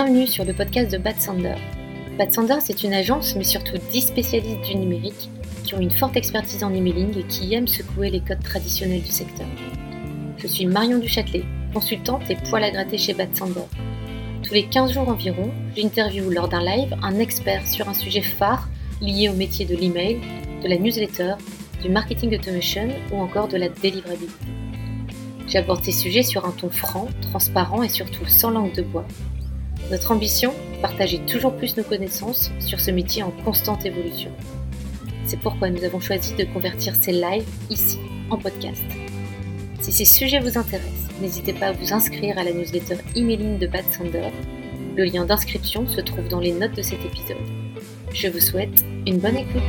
Bienvenue sur le podcast de Bad Sander. Bad Sander, c'est une agence, mais surtout 10 spécialistes du numérique qui ont une forte expertise en emailing et qui aiment secouer les codes traditionnels du secteur. Je suis Marion Duchâtelet, consultante et poil à gratter chez Bad Sander. Tous les 15 jours environ, j'interviewe lors d'un live un expert sur un sujet phare lié au métier de l'email, de la newsletter, du marketing automation ou encore de la délivrabilité. J'aborde ces sujets sur un ton franc, transparent et surtout sans langue de bois. Notre ambition Partager toujours plus nos connaissances sur ce métier en constante évolution. C'est pourquoi nous avons choisi de convertir ces lives ici en podcast. Si ces sujets vous intéressent, n'hésitez pas à vous inscrire à la newsletter emailing de Bad Sander. Le lien d'inscription se trouve dans les notes de cet épisode. Je vous souhaite une bonne écoute.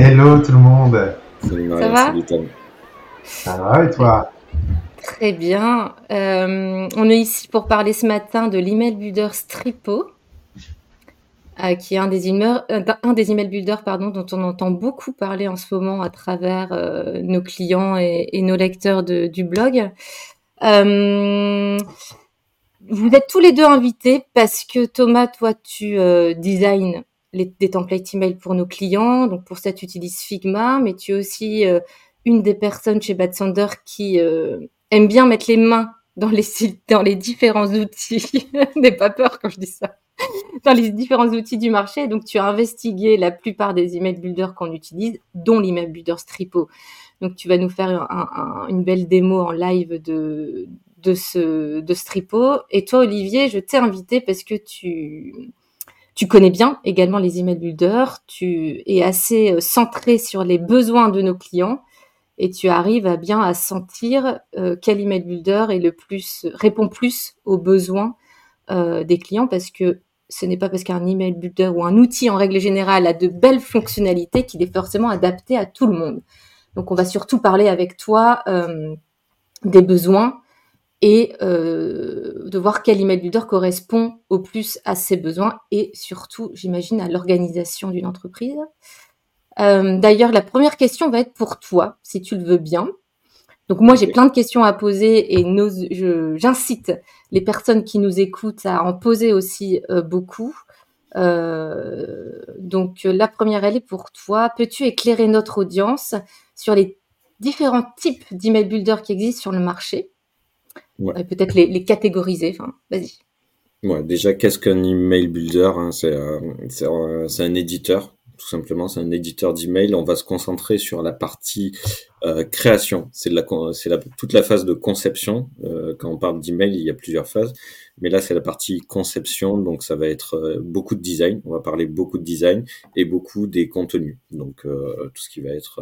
Hello tout le monde. Salut Ça va Ça va et toi Très bien. Euh, on est ici pour parler ce matin de l'email builder Stripo, euh, qui est un des, email, euh, un des email builders pardon, dont on entend beaucoup parler en ce moment à travers nos clients et, nos lecteurs du blog. vous êtes tous les deux invités parce que Thomas, toi, tu design des templates email pour nos clients. Donc pour ça, tu utilises Figma, mais tu es aussi euh, une des personnes chez Bad Sander qui euh, aime bien mettre les mains dans les, dans les différents outils. N'aie pas peur quand je dis ça. dans les différents outils du marché. Donc tu as investigué la plupart des email builders qu'on utilise, dont l'email builder Stripo. Donc tu vas nous faire une belle démo en live de, de ce de Stripo. Et toi, Olivier, je t'ai invité parce que tu tu connais bien également les email builders, tu es assez euh, centré sur les besoins de nos clients et tu arrives à bien à sentir euh, quel email builder est le plus répond plus aux besoins euh, des clients parce que ce n'est pas parce qu'un email builder ou un outil en règle générale a de belles fonctionnalités qu'il est forcément adapté à tout le monde. Donc on va surtout parler avec toi des besoins et euh, de voir quel email builder correspond au plus à ses besoins et surtout, j'imagine, à l'organisation d'une entreprise. Euh, D'ailleurs, la première question va être pour toi, si tu le veux bien. Donc moi, j'ai plein de questions à poser et j'incite les personnes qui nous écoutent à en poser aussi euh, beaucoup. Euh, donc la première, elle est pour toi. Peux-tu éclairer notre audience sur les différents types d'email builder qui existent sur le marché? Peut-être les, catégoriser. Enfin, vas-y. Ouais, déjà, qu'est-ce qu'un email builder hein C'est un éditeur, tout simplement. C'est un éditeur d'email. On va se concentrer sur la partie euh, création. C'est la, c'est la, toute la phase de conception. Euh, quand on parle d'email, il y a plusieurs phases. Mais là, c'est la partie conception. Donc, ça va être euh, beaucoup de design. On va parler beaucoup de design et beaucoup des contenus. Donc, tout ce qui va être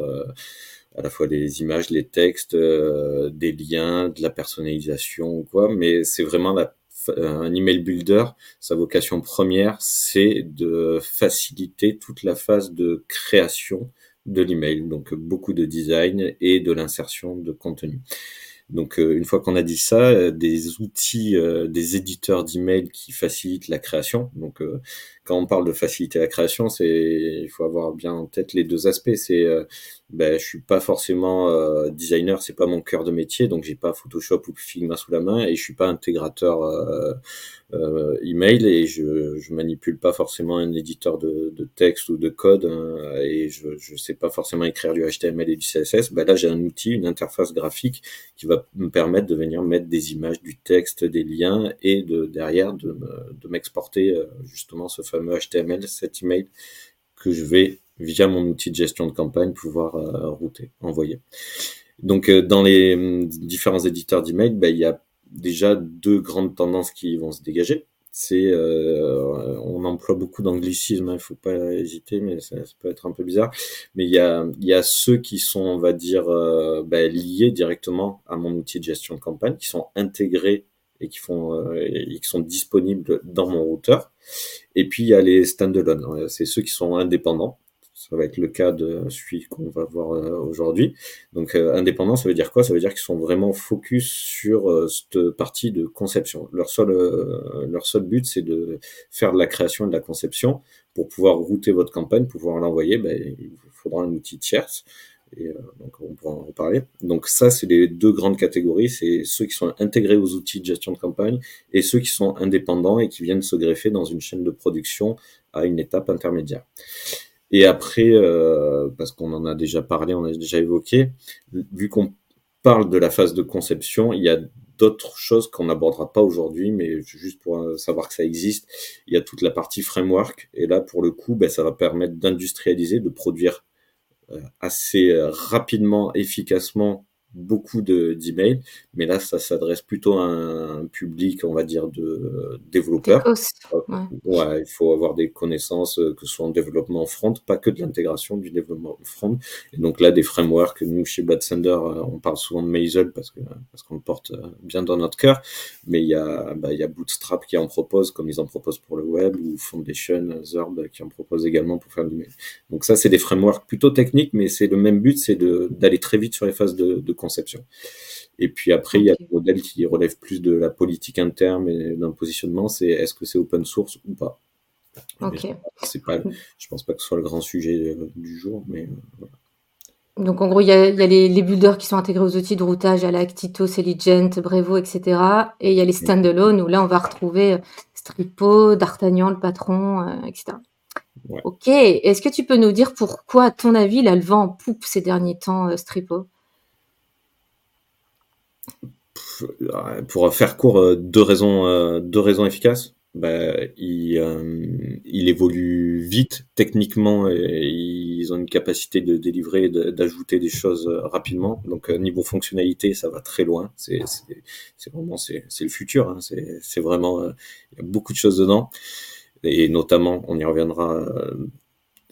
à la fois des images, les textes, euh, des liens, de la personnalisation ou quoi, mais c'est vraiment la, un email builder, sa vocation première, c'est de faciliter toute la phase de création de l'email, donc beaucoup de design et de l'insertion de contenu. Donc euh, une fois qu'on a dit ça, euh, des outils, des éditeurs d'email qui facilitent la création. Donc quand on parle de faciliter la création, c'est il faut avoir bien en tête les deux aspects. C'est ben, je suis pas forcément euh, designer, c'est pas mon cœur de métier, donc j'ai pas Photoshop ou Figma sous la main et je suis pas intégrateur euh, euh, email et je, je manipule pas forcément un éditeur de, de texte ou de code hein, et je, je sais pas forcément écrire du HTML et du CSS. Ben là, j'ai un outil, une interface graphique qui va me permettre de venir mettre des images, du texte, des liens et de derrière de, de m'exporter euh, justement ce fameux HTML, cet email que je vais via mon outil de gestion de campagne, pouvoir euh, router, envoyer. Donc, euh, dans les hum, différents éditeurs d'email, ben, il y a déjà deux grandes tendances qui vont se dégager. C'est, euh, on emploie beaucoup d'anglicismes, il hein, faut pas hésiter, mais ça, peut être un peu bizarre. Mais il y a, ceux qui sont, on va dire, ben, liés directement à mon outil de gestion de campagne, qui sont intégrés et qui font, et qui sont disponibles dans mon routeur. Et puis il y a les standalone, c'est ceux qui sont indépendants Ça va être le cas de celui qu'on va voir aujourd'hui. Donc indépendant, ça veut dire quoi? Ça veut dire qu'ils sont vraiment focus sur cette partie de conception. Leur seul, leur seul but, c'est de faire de la création et de la conception. Pour pouvoir router votre campagne, pouvoir l'envoyer, ben, il faudra un outil tierce. Et, donc on pourra en reparler. Donc ça, c'est les deux grandes catégories. C'est ceux qui sont intégrés aux outils de gestion de campagne et ceux qui sont indépendants et qui viennent se greffer dans une chaîne de production à une étape intermédiaire. Et après, euh, parce qu'on en a déjà parlé, on a déjà évoqué, vu qu'on parle de la phase de conception, il y a d'autres choses qu'on n'abordera pas aujourd'hui, mais juste pour euh, savoir que ça existe, il y a toute la partie framework, et là, pour le coup, ben, ça va permettre d'industrialiser, de produire euh, assez rapidement, efficacement beaucoup de d'emails, mais là ça s'adresse plutôt à un public, on va dire, de développeurs. Ouais. il faut avoir des connaissances, euh, que ce soit en développement front, pas que de l'intégration du développement front. Et donc là, des frameworks, nous chez Bad Sender, euh, on parle souvent de Maisel parce que parce qu'on le porte euh, bien dans notre cœur, mais il y a bah, il y a Bootstrap qui en propose, comme ils en proposent pour le web, ou Foundation, Zerb qui en propose également pour faire du mail. Donc ça, c'est des frameworks plutôt techniques, mais c'est le même but, c'est d'aller très vite sur les phases de, de conception. Et puis après, il y a le modèle qui relève plus de la politique interne et d'un positionnement, c'est est-ce que c'est open source ou pas. Ok. C'est pas, je pense pas que ce soit le grand sujet euh, du jour, mais euh, Donc en gros, il y a, les, builders qui sont intégrés aux outils de routage à la Actito, Celigent, Brevo, etc. Et il y a les standalone où là, on va retrouver euh, Stripo, D'Artagnan, le patron, etc. Ok. Est-ce que tu peux nous dire pourquoi, à ton avis, a le vent en poupe ces derniers temps, Stripo? Pour faire court, euh, deux raisons, euh, deux raisons efficaces. Ben, il, euh, évolue vite techniquement et ils ont une capacité de délivrer, d'ajouter des choses rapidement. Donc niveau fonctionnalité, ça va très loin. C'est vraiment c'est le futur. Hein. C'est vraiment il y a beaucoup de choses dedans et notamment on y reviendra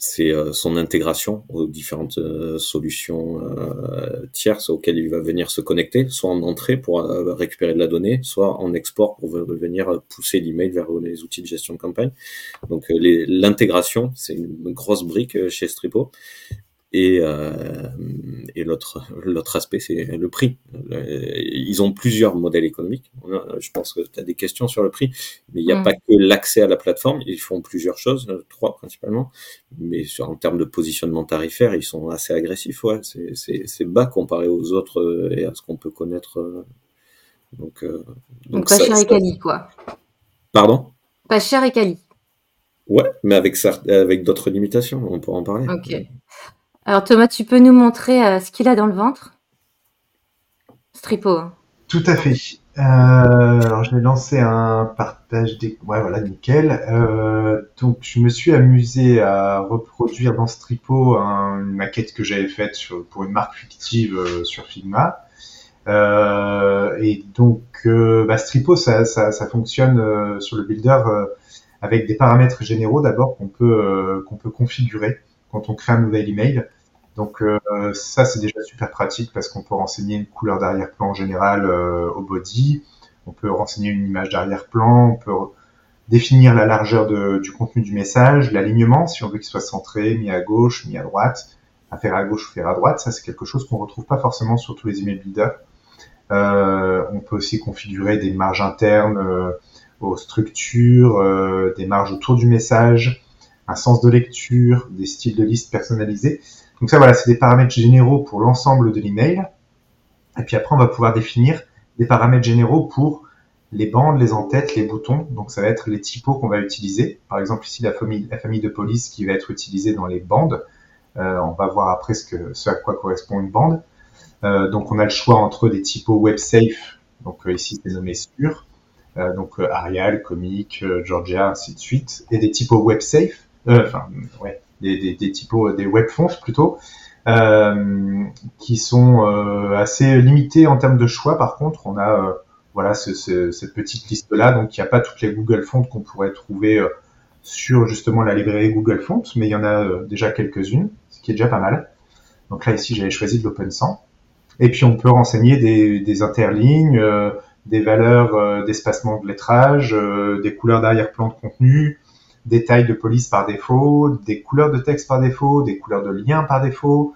c'est euh, son intégration aux différentes euh, solutions euh, tierces auxquelles il va venir se connecter, soit en entrée pour récupérer de la donnée, soit en export pour venir pousser l'email vers les outils de gestion de campagne. Donc l'intégration, c'est une grosse brique chez Stripo. Et, euh, et l'autre l'autre aspect, c'est le prix. Ils ont plusieurs modèles économiques. Je pense que tu as des questions sur le prix, mais il n'y a mm. pas que l'accès à la plateforme. Ils font plusieurs choses, euh, trois principalement. Mais sur, en termes de positionnement tarifaire, ils sont assez agressifs. Ouais, c'est bas comparé aux autres euh, et à ce qu'on peut connaître. Euh, donc, donc, pas cher et quali, quoi. Pardon? Pas cher et quali. Ouais, mais avec, avec d'autres limitations, on pourra en parler. Ok. Alors Thomas, tu peux nous montrer euh, ce qu'il a dans le ventre? Stripo. Hein. Tout à fait. Euh, alors je vais lancer un partage des... Ouais voilà, nickel. Euh, donc je me suis amusé à reproduire dans Stripo une maquette que j'avais faite pour une marque fictive sur Figma. et donc bah, Stripo, ça, fonctionne sur le builder avec des paramètres généraux d'abord qu'on peut, qu'on peut configurer quand on crée un nouvel email. Donc euh, ça c'est déjà super pratique parce qu'on peut renseigner une couleur d'arrière-plan en général euh, au body, on peut renseigner une image d'arrière-plan, on peut définir la largeur du contenu du message, l'alignement si on veut qu'il soit centré, mis à gauche, mis à droite, à faire à gauche ou faire à droite, ça c'est quelque chose qu'on retrouve pas forcément sur tous les email builders. Euh, on peut aussi configurer des marges internes aux structures, des marges autour du message, un sens de lecture, des styles de liste personnalisés. Donc ça, voilà, c'est des paramètres généraux pour l'ensemble de l'email. Et puis après, on va pouvoir définir des paramètres généraux pour les bandes, les entêtes, les boutons. Donc ça va être les typos qu'on va utiliser. Par exemple ici, la famille, de police qui va être utilisée dans les bandes. Euh, on va voir après ce à quoi correspond une bande. Euh, donc on a le choix entre des typos web safe, donc euh, ici c'est nommé sûr, donc Arial, Comic, Georgia, ainsi de suite, et des typos web safe, enfin ouais, des, des, typos, des web fonts plutôt, euh, qui sont euh, assez limités en termes de choix. Par contre, on a euh, voilà cette petite liste là, donc il n'y a pas toutes les Google Fonts qu'on pourrait trouver sur justement la librairie Google Fonts, mais il y en a déjà quelques-unes, ce qui est déjà pas mal. Donc là ici j'avais choisi de l'open 100. Et puis on peut renseigner des, des interlignes, des valeurs d'espacement de lettrage, des couleurs d'arrière-plan de contenu, des tailles de police par défaut, des couleurs de texte par défaut, des couleurs de liens par défaut,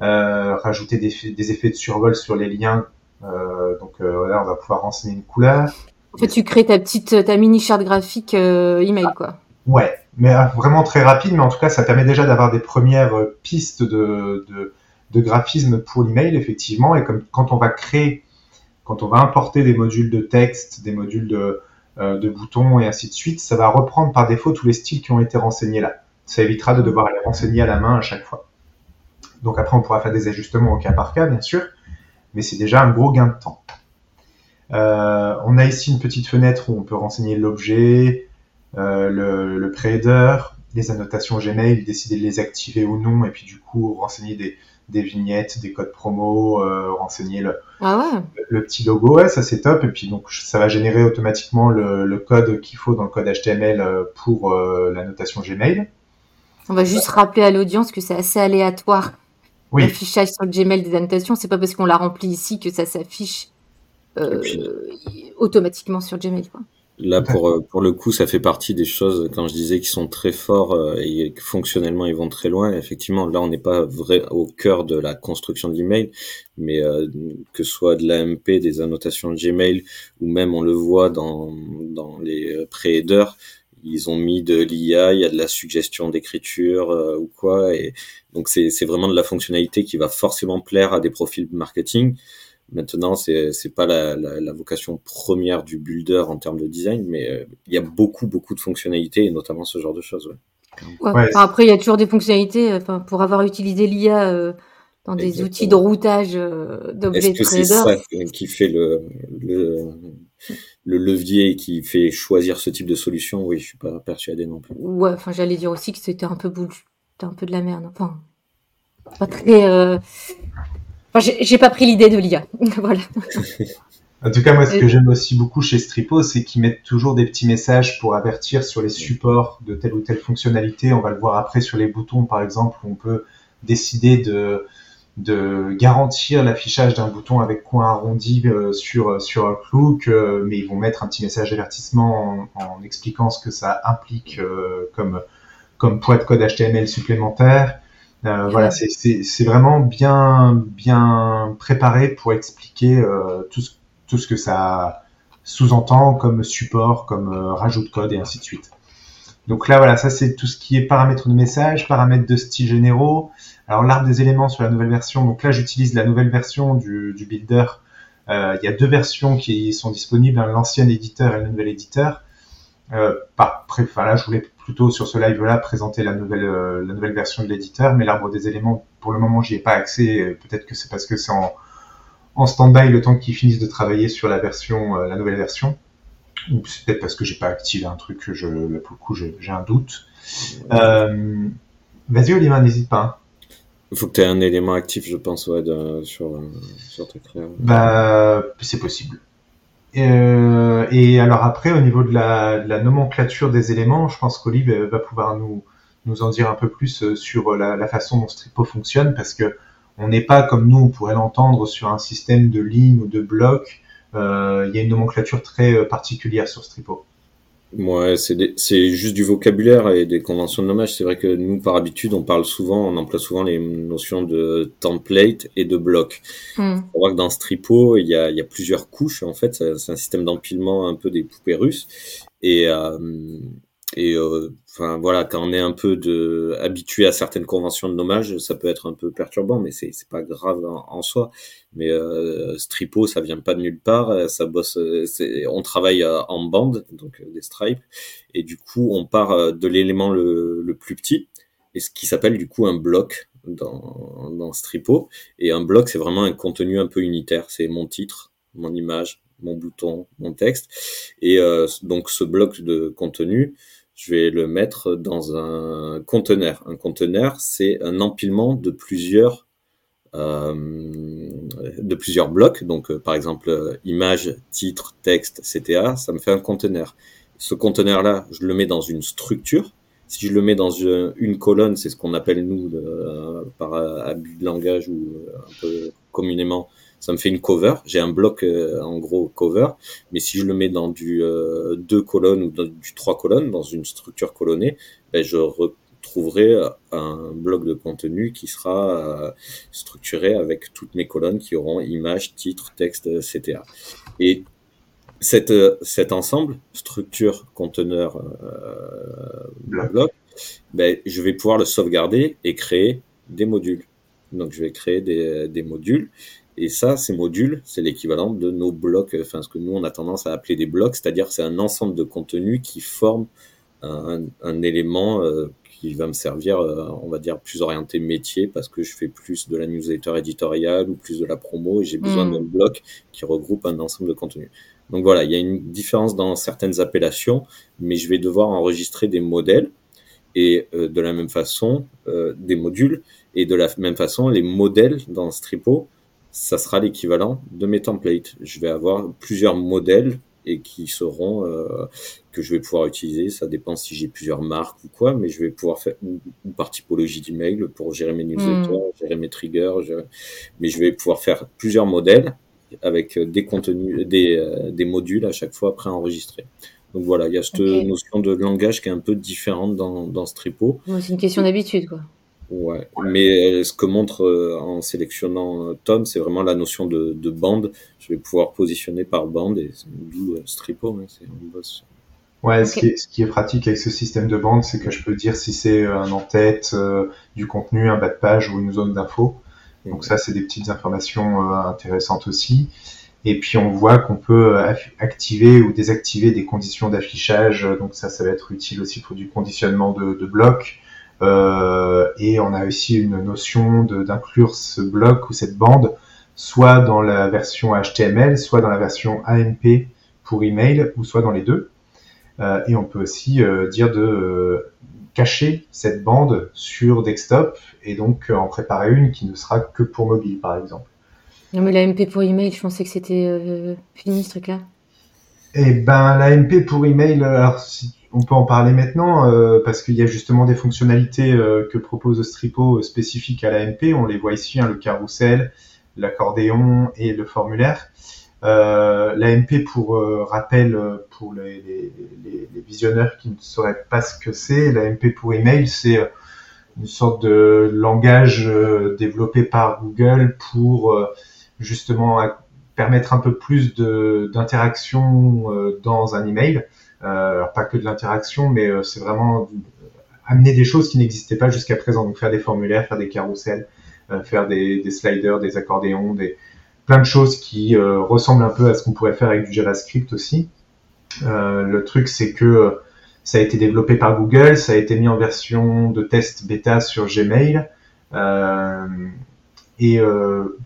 euh, rajouter des, des, effets de survol sur les liens. Euh, donc euh, voilà, on va pouvoir renseigner une couleur. En fait, tu crées ta petite, ta mini charte graphique email, quoi. Ouais, mais vraiment très rapide, mais en tout cas, ça permet déjà d'avoir des premières pistes de, de, de graphisme pour l'email, effectivement. Et comme quand on va créer, quand on va importer des modules de texte, des modules de, de boutons et ainsi de suite, ça va reprendre par défaut tous les styles qui ont été renseignés là. Ça évitera de devoir les renseigner à la main à chaque fois. Donc après, on pourra faire des ajustements au cas par cas, bien sûr, mais c'est déjà un gros gain de temps. Euh, on a ici une petite fenêtre où on peut renseigner l'objet, euh, le, le les annotations Gmail, décider de les activer ou non, et puis du coup renseigner des, des vignettes, des codes promo, euh, renseigner le, ah le, petit logo, ouais, ça c'est top. Et puis donc ça va générer automatiquement le, le code qu'il faut dans le code HTML euh, pour euh, la notation Gmail. On va juste rappeler à l'audience que c'est assez aléatoire. Oui. L'affichage sur le Gmail des annotations, c'est pas parce qu'on l'a rempli ici que ça s'affiche euh, automatiquement sur Gmail. Quoi. Là, pour, euh, pour le coup, ça fait partie des choses, quand je disais qu'ils sont très forts euh, et fonctionnellement ils vont très loin. Effectivement, là, on n'est pas vrai au cœur de la construction de l'email, mais euh, que ce soit de l'AMP, des annotations de Gmail, ou même on le voit dans, dans les pré-headers, ils ont mis de l'IA, il y a de la suggestion d'écriture ou quoi. Et donc, c'est vraiment de la fonctionnalité qui va forcément plaire à des profils marketing. Maintenant, c'est c'est pas la, la, la, vocation première du builder en termes de design, mais euh, il y a beaucoup beaucoup de fonctionnalités et notamment ce genre de choses. Ouais. Ouais, après, il y a toujours des fonctionnalités. Enfin, pour avoir utilisé l'IA euh, dans des outils de routage euh, d'objets Est-ce que c'est ça qui fait le, le, le levier qui fait choisir ce type de solution? Oui, je suis pas persuadé non plus. Ouais, enfin, j'allais dire aussi que c'était un peu boule, un peu de la merde. Enfin, pas très. Enfin, j'ai pas pris l'idée de l'IA. voilà. En tout cas, moi, ce que j'aime aussi beaucoup chez Stripo, c'est qu'ils mettent toujours des petits messages pour avertir sur les supports de telle ou telle fonctionnalité. On va le voir après sur les boutons, par exemple, où on peut décider de, de garantir l'affichage d'un bouton avec coin arrondi euh, sur, sur Outlook, euh, mais ils vont mettre un petit message d'avertissement en, en, expliquant ce que ça implique euh, comme, comme poids de code HTML supplémentaire. Euh, voilà, c'est vraiment bien, bien préparé pour expliquer euh, tout, ce, tout ce que ça sous-entend comme support, comme euh, rajout de code et ainsi de suite. Donc là, voilà, ça c'est tout ce qui est paramètres de message, paramètres de style généraux. Alors l'arbre des éléments sur la nouvelle version. Donc là, j'utilise la nouvelle version du, du builder. Il y a deux versions qui sont disponibles, hein, l'ancien éditeur et le nouvel éditeur. Euh, par, enfin, là, je voulais plutôt sur ce live-là présenter la nouvelle, euh, la nouvelle version de l'éditeur, mais l'arbre des éléments, pour le moment, j'y ai pas accès. Peut-être que c'est parce que c'est en, en stand-by le temps qu'ils finissent de travailler sur la version, euh, la nouvelle version. Ou c'est peut-être parce que j'ai pas activé un truc que je, là, pour le coup, j'ai un doute. Euh, Vas-y, Olivier, n'hésite pas. Il faut que tu aies un élément actif, je pense, ouais, de, sur, sur création. Bah, c'est possible. Euh, et alors après, au niveau de la, de la, nomenclature des éléments, je pense qu'Olive va pouvoir nous, nous en dire un peu plus euh, sur la, la façon dont Stripo fonctionne, parce que on n'est pas comme nous, on pourrait l'entendre sur un système de lignes ou de blocs. Euh, il y a une nomenclature très euh, particulière sur Stripo. Ouais, c'est juste du vocabulaire et des conventions de nommage. C'est vrai que nous, par habitude, on parle souvent, on emploie souvent les notions de template et de bloc. Mm. On voit que dans Stripo, il y a, il y a plusieurs couches. En fait, c'est un système d'empilement un peu des poupées russes. Et, euh, et euh, enfin voilà, quand on est un peu de habitué à certaines conventions de nommage, ça peut être un peu perturbant, mais c'est c'est pas grave en, soi. Mais euh, Stripo, ça vient pas de nulle part, ça bosse, on travaille euh, en bande, donc euh, des stripes, et du coup on part de l'élément le, le plus petit, et ce qui s'appelle du coup un bloc dans dans Stripo. Et un bloc, c'est vraiment un contenu un peu unitaire, c'est mon titre, mon image, mon bouton, mon texte, et euh, donc ce bloc de contenu je vais le mettre dans un conteneur. Un conteneur, c'est un empilement de plusieurs euh, de plusieurs blocs. Donc, euh, par exemple, euh, image, titre, texte, CTA, ça me fait un conteneur. Ce conteneur-là, je le mets dans une structure. Si je le mets dans une, colonne, c'est ce qu'on appelle nous, par abus de langage ou un peu communément, ça me fait une cover. J'ai un bloc en gros cover, mais si je le mets dans du deux colonnes ou dans du trois colonnes, dans une structure colonnée, ben, je retrouverai un bloc de contenu qui sera structuré avec toutes mes colonnes qui auront image, titre, texte, etc. Et cette, cet ensemble, structure, conteneur, euh, bloc, ben, je vais pouvoir le sauvegarder et créer des modules. Donc, je vais créer des, des modules. Et ça, ces modules, c'est l'équivalent de nos blocs, enfin, ce que nous, on a tendance à appeler des blocs, c'est-à-dire c'est un ensemble de contenus qui forment un, un élément euh, qui va me servir, euh, on va dire, plus orienté métier parce que je fais plus de la newsletter éditoriale ou plus de la promo et j'ai besoin hmm. d'un bloc qui regroupe un ensemble de contenus. Donc voilà, il y a une différence dans certaines appellations, mais je vais devoir enregistrer des modèles et euh, de la même façon des modules et de la même façon les modèles dans Stripo, ça sera l'équivalent de mes templates. Je vais avoir plusieurs modèles et qui seront euh, que je vais pouvoir utiliser. Ça dépend si j'ai plusieurs marques ou quoi, mais je vais pouvoir faire ou, par typologie d'email pour gérer mes newsletters, hmm. gérer mes triggers. Mais je vais pouvoir faire plusieurs modèles avec des contenus, des, euh, des modules à chaque fois préenregistrés. Donc voilà, il y a cette notion de langage qui est un peu différente dans, dans Stripo. c'est une question d'habitude, quoi. Ouais, mais ce que montre euh, en sélectionnant euh, Tom, c'est vraiment la notion de, de, bande. Je vais pouvoir positionner par bande et d'où Stripo, hein, c'est un boss. Ouais, ce, qui est, ce, qui est, pratique avec ce système de bande, c'est que je peux dire si c'est un en-tête, du contenu, un bas de page ou une zone d'info. Donc ça, c'est des petites informations euh, intéressantes aussi. Et puis on voit qu'on peut euh, activer ou désactiver des conditions d'affichage. Donc ça, ça va être utile aussi pour du conditionnement de, de blocs. Euh, et on a aussi une notion d'inclure ce bloc ou cette bande soit dans la version HTML, soit dans la version AMP pour email, ou soit dans les deux. Euh, et on peut aussi euh, dire de cacher cette bande sur desktop et donc en préparer une qui ne sera que pour mobile, par exemple. Non, mais la MP pour email, je pensais que c'était fini ce truc-là. Eh ben, la MP pour email, alors on peut en parler maintenant euh, parce qu'il y a justement des fonctionnalités que propose Stripo spécifiques à la MP. On les voit ici, hein, le carrousel, l'accordéon et le formulaire. Euh, L'AMP, pour euh, rappel, euh, pour les, les, les, visionneurs qui ne sauraient pas ce que c'est, l'AMP pour email, c'est euh, une sorte de langage développé par Google pour justement permettre un peu plus d'interaction dans un email. Alors pas que de l'interaction, mais c'est vraiment amener des choses qui n'existaient pas jusqu'à présent. Donc faire des formulaires, faire des carousels, faire des, sliders, des accordéons, des, plein de choses qui euh, ressemblent un peu à ce qu'on pourrait faire avec du JavaScript aussi. Euh, le truc, c'est que euh, ça a été développé par Google, ça a été mis en version de test bêta sur Gmail. Et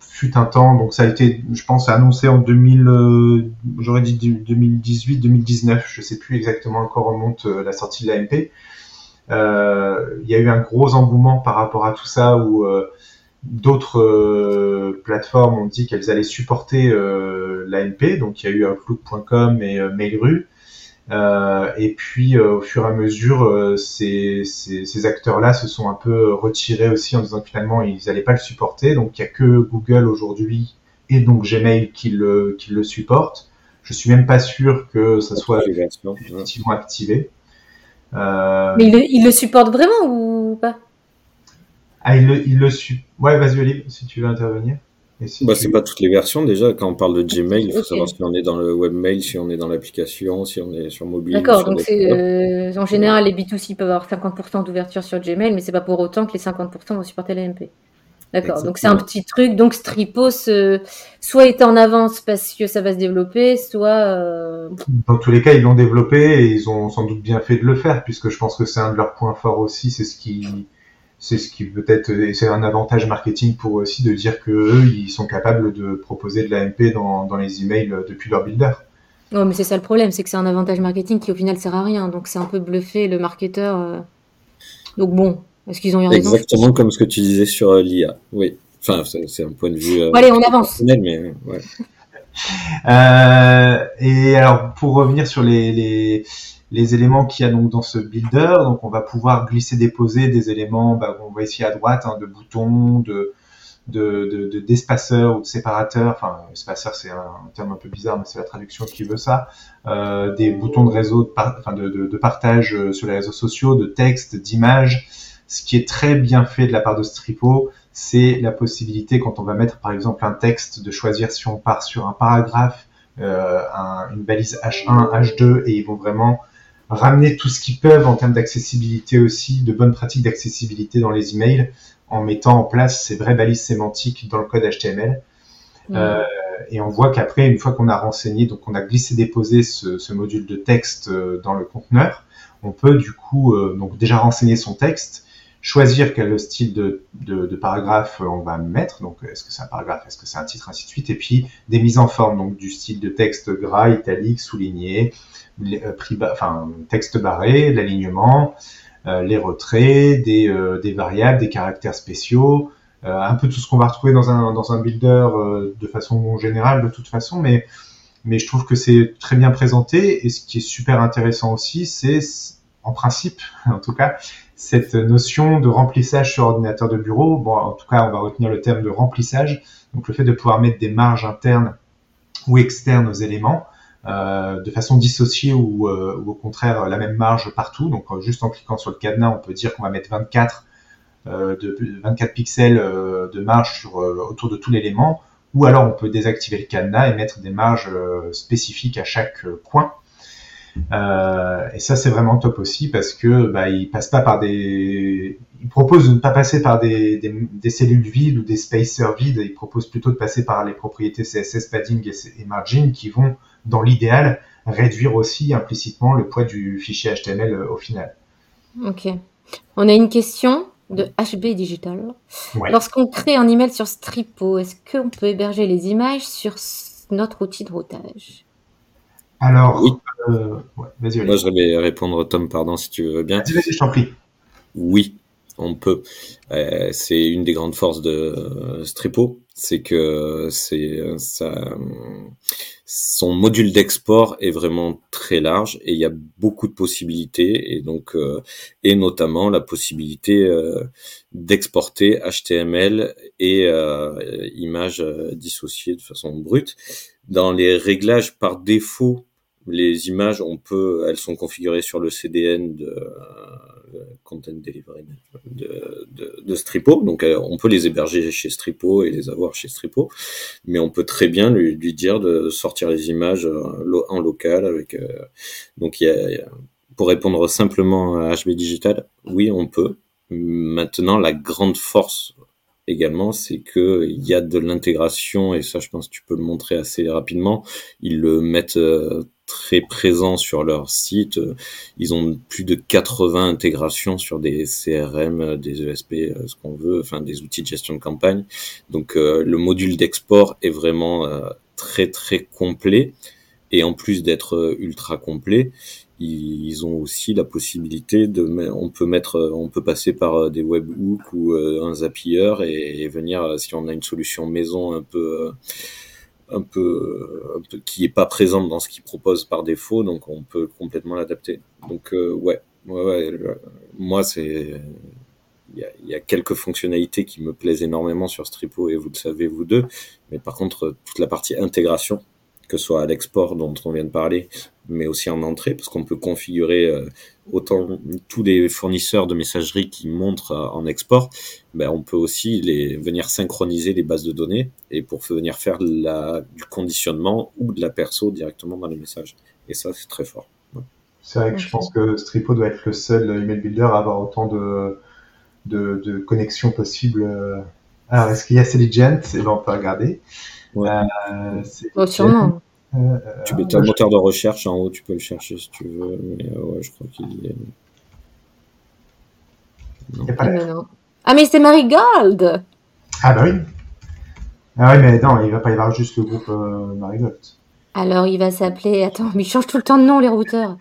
fut un temps, donc ça a été, je pense, annoncé en 2000, j'aurais dit 2018, 2019, je sais plus exactement quand remonte la sortie de l'AMP. Il y a eu un gros engouement par rapport à tout ça où D'autres euh, plateformes ont dit qu'elles allaient supporter euh, l'ANP, donc il y a eu Outlook.com et euh, Mail.ru. Euh, et puis au fur et à mesure, ces, ces, ces acteurs-là se sont un peu retirés aussi en disant que finalement ils n'allaient pas le supporter. Donc il n'y a que Google aujourd'hui et donc Gmail qui le, qui le supporte. Je suis même pas sûr que ça soit effectivement activé. Euh... Mais il le, il le supporte vraiment ou pas? Ah, il le, il le su... Ouais, vas-y, Olive, si tu veux intervenir. Bah, c'est pas toutes les versions déjà. Quand on parle de Gmail, il faut savoir si on est dans le webmail, si on est dans l'application, si on est sur mobile. D'accord, donc c'est euh, en général les B2C peuvent avoir 50% d'ouverture sur Gmail, mais c'est pas pour autant que les 50% vont supporter l'AMP. D'accord, donc c'est un petit truc. Donc Stripos euh, soit est en avance parce que ça va se développer, soit. Euh... Dans tous les cas, ils l'ont développé et ils ont sans doute bien fait de le faire, puisque je pense que c'est un de leurs points forts aussi. C'est ce qui c'est ce qui peut-être c'est un avantage marketing pour eux aussi de dire que eux ils sont capables de proposer de l'AMP dans, dans les emails depuis leur builder. Ouais, mais c'est ça le problème, c'est que c'est un avantage marketing qui au final sert à rien, donc c'est un peu bluffé le marketeur. Euh. Donc bon, est-ce qu'ils ont eu raison? Exactement comme ce que tu disais sur euh, l'IA, oui. Enfin, c'est un point de vue. Euh, allez, on avance. Mais, ouais. et alors, pour revenir sur les, les, les éléments qu'il y a donc dans ce builder. Donc on va pouvoir glisser déposer des éléments, bah, on voit ici à droite, hein, de boutons, de, de, de, ou de séparateurs, enfin espaceur c'est un, terme un peu bizarre mais c'est la traduction qui veut ça, euh, des boutons de réseau, de, enfin de, de, partage euh, sur les réseaux sociaux, de textes, d'images. Ce qui est très bien fait de la part de Stripo, c'est la possibilité quand on va mettre par exemple un texte de choisir si on part sur un paragraphe, euh, un, une balise H1, H2 et ils vont vraiment ramener tout ce qu'ils peuvent en termes d'accessibilité aussi, de bonnes pratiques d'accessibilité dans les emails en mettant en place ces vraies balises sémantiques dans le code HTML. Mmh. Euh, et on voit qu'après, une fois qu'on a renseigné, donc on a glissé déposé ce, ce, module de texte euh, dans le conteneur, on peut du coup euh, donc déjà renseigner son texte, choisir quel style de, de, de, paragraphe on va mettre, donc est-ce que c'est un paragraphe, est-ce que c'est un titre, ainsi de suite, et puis des mises en forme, donc du style de texte gras, italique, souligné, euh, enfin texte barré, l'alignement, euh, les retraits, des, euh, des, variables, des caractères spéciaux, euh, un peu tout ce qu'on va retrouver dans un, dans un builder de façon générale de toute façon, mais, mais je trouve que c'est très bien présenté. Et ce qui est super intéressant aussi, c'est en principe, en tout cas, cette notion de remplissage sur ordinateur de bureau. Bon, en tout cas, on va retenir le terme de remplissage. Donc, le fait de pouvoir mettre des marges internes ou externes aux éléments. Euh, de façon dissociée ou, euh, ou, au contraire la même marge partout. Donc euh, juste en cliquant sur le cadenas, on peut dire qu'on va mettre 24, de, 24 pixels de marge sur, autour de tout l'élément. Ou alors on peut désactiver le cadenas et mettre des marges spécifiques à chaque coin. Euh, et ça, c'est vraiment top aussi parce que bah, il passe pas par des, il propose de ne pas passer par des, des, des cellules vides ou des spacers vides. Il propose plutôt de passer par les propriétés CSS padding et margin qui vont dans l'idéal, réduire aussi implicitement le poids du fichier HTML euh, au final. Ok. On a une question de HB Digital. Lorsqu'on crée un email sur Stripo, est-ce qu'on peut héberger les images sur notre outil de routage? Alors, oui. Euh, vas-y. Moi, je vais répondre, Tom, pardon, si tu veux bien. Vas-y, je t'en prie. Oui, on peut. Euh, c'est une des grandes forces de Stripo, c'est que c'est ça son module d'export est vraiment très large et il y a beaucoup de possibilités et donc euh, et notamment la possibilité euh, d'exporter HTML et euh, images dissociées de façon brute. Dans les réglages par défaut, les images, on peut, elles sont configurées sur le CDN de Content Delivery de, Stripo. Donc euh, on peut les héberger chez Stripo et les avoir chez Stripo, mais on peut très bien lui, dire de sortir les images euh, en local avec. Euh, donc y a, pour répondre simplement à HB Digital, oui on peut. Maintenant la grande force également, c'est que il y a de l'intégration et ça, je pense, tu peux le montrer assez rapidement. Ils le mettent très présents sur leur site. Ils ont plus de 80 intégrations sur des CRM, des ESP, euh, ce qu'on veut, enfin des outils de gestion de campagne. Donc euh, le module d'export est vraiment euh, très très complet. Et en plus d'être ultra complet, ils ont aussi la possibilité de, on peut mettre, on peut passer par des webhooks ou un Zapier et, venir, si on a une solution maison un peu un peu, qui est pas présente dans ce qu'il propose par défaut, donc on peut complètement l'adapter. Donc euh, ouais, ouais, ouais moi c'est il y, y a, quelques fonctionnalités qui me plaisent énormément sur Stripo et vous le savez vous deux, mais par contre toute la partie intégration, que ce soit à l'export dont on vient de parler, mais aussi en entrée, parce qu'on peut configurer euh, autant tous les fournisseurs de messagerie qui montrent euh, en export, ben, on peut aussi les, venir synchroniser les bases de données et pour venir faire la, du conditionnement ou de la perso directement dans les messages. Et ça, c'est très fort. C'est vrai que je pense que Stripo doit être le seul email builder à avoir autant de, de, de connexions possibles. Alors, est-ce qu'il y a Selligent Eh ben, on peut regarder. Ouais. Euh, oh, sûrement. Euh, tu mets un moteur de recherche en haut, tu peux le chercher si tu veux, mais euh, ouais, je crois qu'il y est. Non. Ah, mais non. ah, mais c'est Marigold Ah, bah oui. Ah, oui, mais non, il va pas y avoir juste le groupe euh, Marigold. Alors, il va s'appeler. Attends, mais ils changent tout le temps de nom, les routeurs.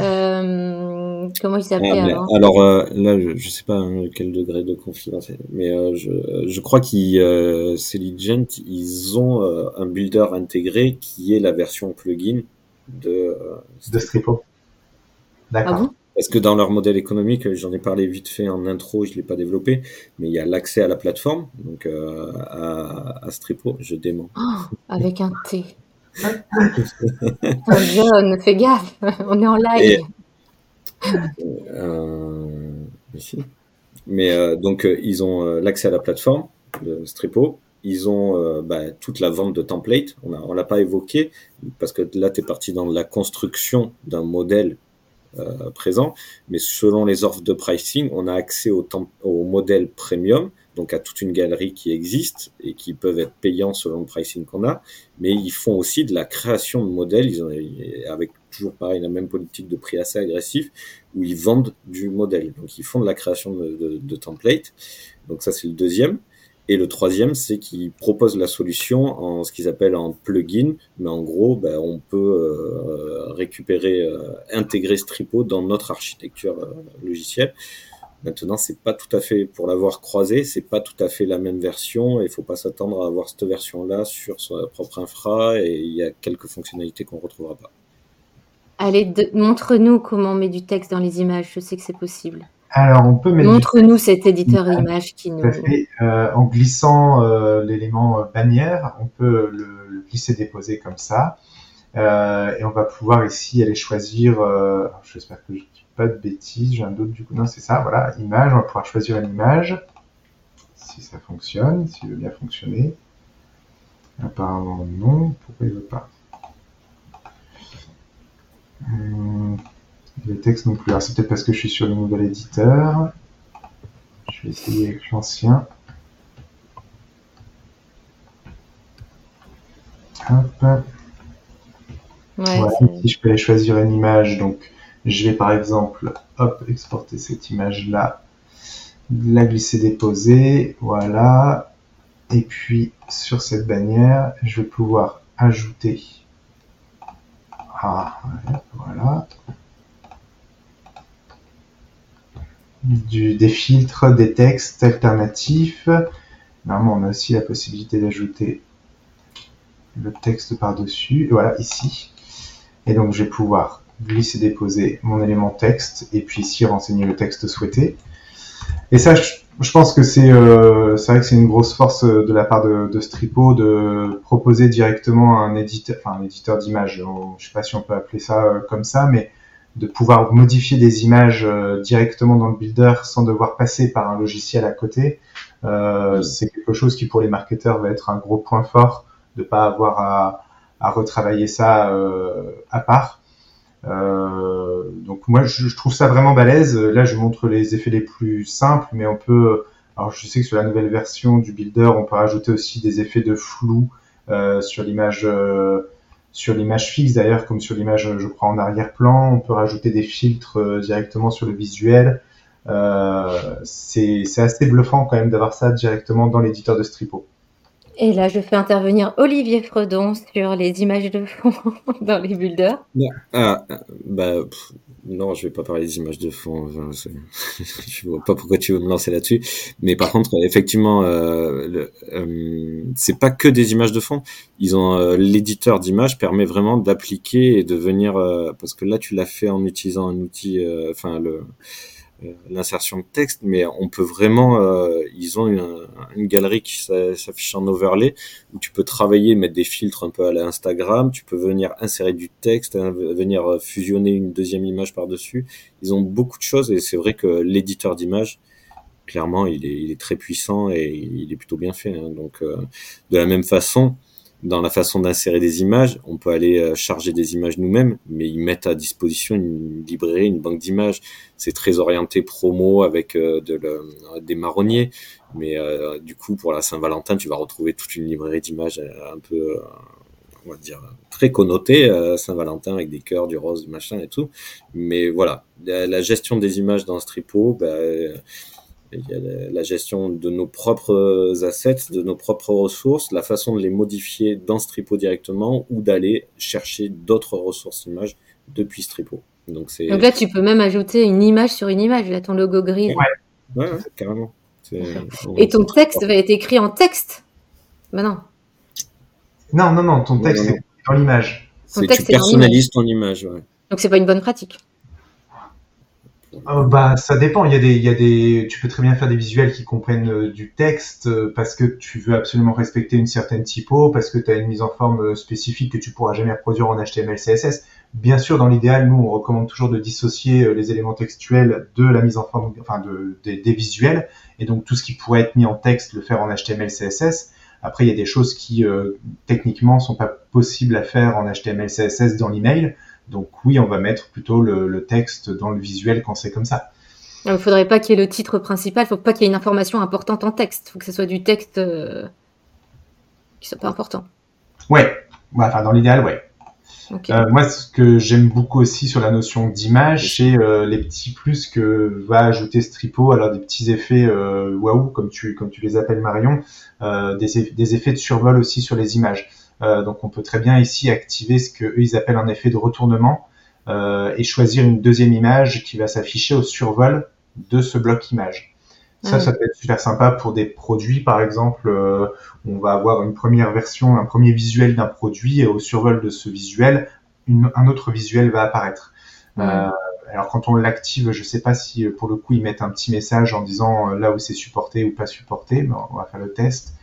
Euh, comment il s'appelait ah, avant? Alors, euh, là, je, ne sais pas hein, quel degré de confidence, mais euh, je, je, crois qu'ils, euh, Selligent, ils ont euh, un builder intégré qui est la version plugin de. de Stripo. D'accord. Parce que dans leur modèle économique, j'en ai parlé vite fait en intro, je ne l'ai pas développé, mais il y a l'accès à la plateforme, donc euh, à, Stripo, je dément. Oh, avec un T. John, fais gaffe, on est en live. Euh, mais euh, donc, ils ont l'accès à la plateforme de Stripo, ils ont bah, toute la vente de templates. On ne l'a pas évoqué parce que là, tu es parti dans la construction d'un modèle euh, présent, mais selon les offres de pricing, on a accès au modèle premium, donc à toute une galerie qui existe et qui peuvent être payants selon le pricing qu'on a, mais ils font aussi de la création de modèles, ils ont, avec toujours pareil la même politique de prix assez agressif, où ils vendent du modèle, donc ils font de la création de, de, templates, donc ça c'est le deuxième. Et le troisième, c'est qu'ils proposent la solution en ce qu'ils appellent un plugin, mais en gros, ben, on peut euh, récupérer, euh, intégrer Stripo dans notre architecture euh, logicielle. Maintenant, c'est pas tout à fait, pour l'avoir croisé, c'est pas tout à fait la même version, et il faut pas s'attendre à avoir cette version-là sur sa propre infra, et il y a quelques fonctionnalités qu'on retrouvera pas. Allez, montre-nous comment on met du texte dans les images, je sais que c'est possible. Alors, on peut mettre. Montre-nous cet éditeur image qui nous. Euh, en glissant euh, l'élément euh, bannière, on peut le, glisser-déposer comme ça. et on va pouvoir ici aller choisir. J'espère que je ne dis pas de bêtises. J'ai un doute du coup. Non, c'est ça. Voilà, image. On va pouvoir choisir une image. Si ça fonctionne, s'il veut bien fonctionner. Apparemment, non. Pourquoi il ne veut pas? Hum. Les textes non plus. Alors c'est peut-être parce que je suis sur le nouvel éditeur. Je vais essayer avec l'ancien. Hop. Si je peux aller choisir une image, donc je vais par exemple, exporter cette image-là, la glisser déposer, voilà. Et puis sur cette bannière, je vais pouvoir ajouter. Ah, des filtres, des textes alternatifs. Normalement, on a aussi la possibilité d'ajouter le texte par-dessus. Voilà, ici. Et donc, je vais pouvoir glisser déposer mon élément texte et puis ici renseigner le texte souhaité. Et ça, je, pense que c'est euh, vrai que c'est une grosse force de la part de, de Stripo de proposer directement un éditeur, enfin un éditeur d'image. Je sais pas si on peut appeler ça euh, comme ça, mais de pouvoir modifier des images euh, directement dans le builder sans devoir passer par un logiciel à côté, euh, c'est quelque chose qui pour les marketeurs va être un gros point fort de pas avoir à, à retravailler ça euh, à part. Euh, donc moi je, je, trouve ça vraiment balèze. Là je montre les effets les plus simples, mais on peut, alors je sais que sur la nouvelle version du builder, on peut rajouter aussi des effets de flou euh, sur l'image sur l'image fixe d'ailleurs, comme sur l'image, je crois, en arrière-plan. On peut rajouter des filtres euh, directement sur le visuel. Euh, c'est assez bluffant quand même d'avoir ça directement dans l'éditeur de Stripo. Et là, je fais intervenir Olivier Fredon sur les images de fond dans les builders. Ah, bah, non, je vais pas parler des images de fond. je vois pas pourquoi tu veux me lancer là-dessus. Mais par contre, effectivement, euh, euh, c'est pas que des images de fond. Ils ont euh, l'éditeur d'images permet vraiment d'appliquer et de venir euh, parce que là, tu l'as fait en utilisant un outil, euh, enfin le euh, l'insertion de texte, mais on peut vraiment, euh, ils ont une, une galerie qui s'affiche en overlay où tu peux travailler, mettre des filtres un peu à l'Instagram, tu peux venir insérer du texte, hein, venir fusionner une deuxième image par-dessus. Ils ont beaucoup de choses et c'est vrai que l'éditeur d'image, clairement, il est, il est, très puissant et il est plutôt bien fait. Hein. Donc, euh, de la même façon, dans la façon d'insérer des images. On peut aller euh, charger des images nous-mêmes, mais ils mettent à disposition une librairie, une banque d'images. C'est très orienté promo avec euh, de des marronniers, mais euh, du coup pour la Saint-Valentin, tu vas retrouver toute une librairie d'images un peu, on va dire, très connotée Saint-Valentin avec des cœurs, du rose, du machin et tout. Mais voilà, la, gestion des images dans Stripo, bah, il y a la gestion de nos propres assets, de nos propres ressources, la façon de les modifier dans Stripo directement ou d'aller chercher d'autres ressources images depuis Stripo. Donc, Donc, là, tu peux même ajouter une image sur une image, là, ton logo gris. Ouais, ouais, carrément. Et ton texte va être écrit en texte Ben non. Non, non, non, ton texte est dans l'image. Tu personnalises ton image, ouais. Donc c'est pas une bonne pratique. Euh, bah, ça dépend. Il y, a des, il y a des, tu peux très bien faire des visuels qui comprennent euh, du texte euh, parce que tu veux absolument respecter une certaine typo, parce que tu as une mise en forme spécifique que tu pourras jamais reproduire en HTML, CSS. Bien sûr, dans l'idéal, nous, on recommande toujours de dissocier les éléments textuels de la mise en forme, enfin, de, des visuels. Et donc, tout ce qui pourrait être mis en texte, le faire en HTML, CSS. Après, il y a des choses qui, techniquement, sont pas possibles à faire en HTML, CSS dans l'email. Donc oui, on va mettre plutôt le, texte dans le visuel quand c'est comme ça. Il ne faudrait pas qu'il y ait le titre principal, il ne faut pas qu'il y ait une information importante en texte. Il faut que ce soit du texte euh, qui soit pas important. Ouais, enfin dans l'idéal, ouais. Euh, moi, ce que j'aime beaucoup aussi sur la notion d'image, c'est euh, les petits plus que va ajouter Stripo, alors des petits effets waouh, comme tu, comme tu les appelles Marion, des, des, effets de survol aussi sur les images. Euh, donc on peut très bien ici activer ce que ils appellent un effet de retournement euh, et choisir une deuxième image qui va s'afficher au survol de ce bloc image. Ça, ça peut être super sympa pour des produits, par exemple, euh, on va avoir une première version, un premier visuel d'un produit, et au survol de ce visuel, un autre visuel va apparaître. Euh, alors quand on l'active, je sais pas si pour le coup ils mettent un petit message en disant là où c'est supporté ou pas supporté, mais on va faire le test.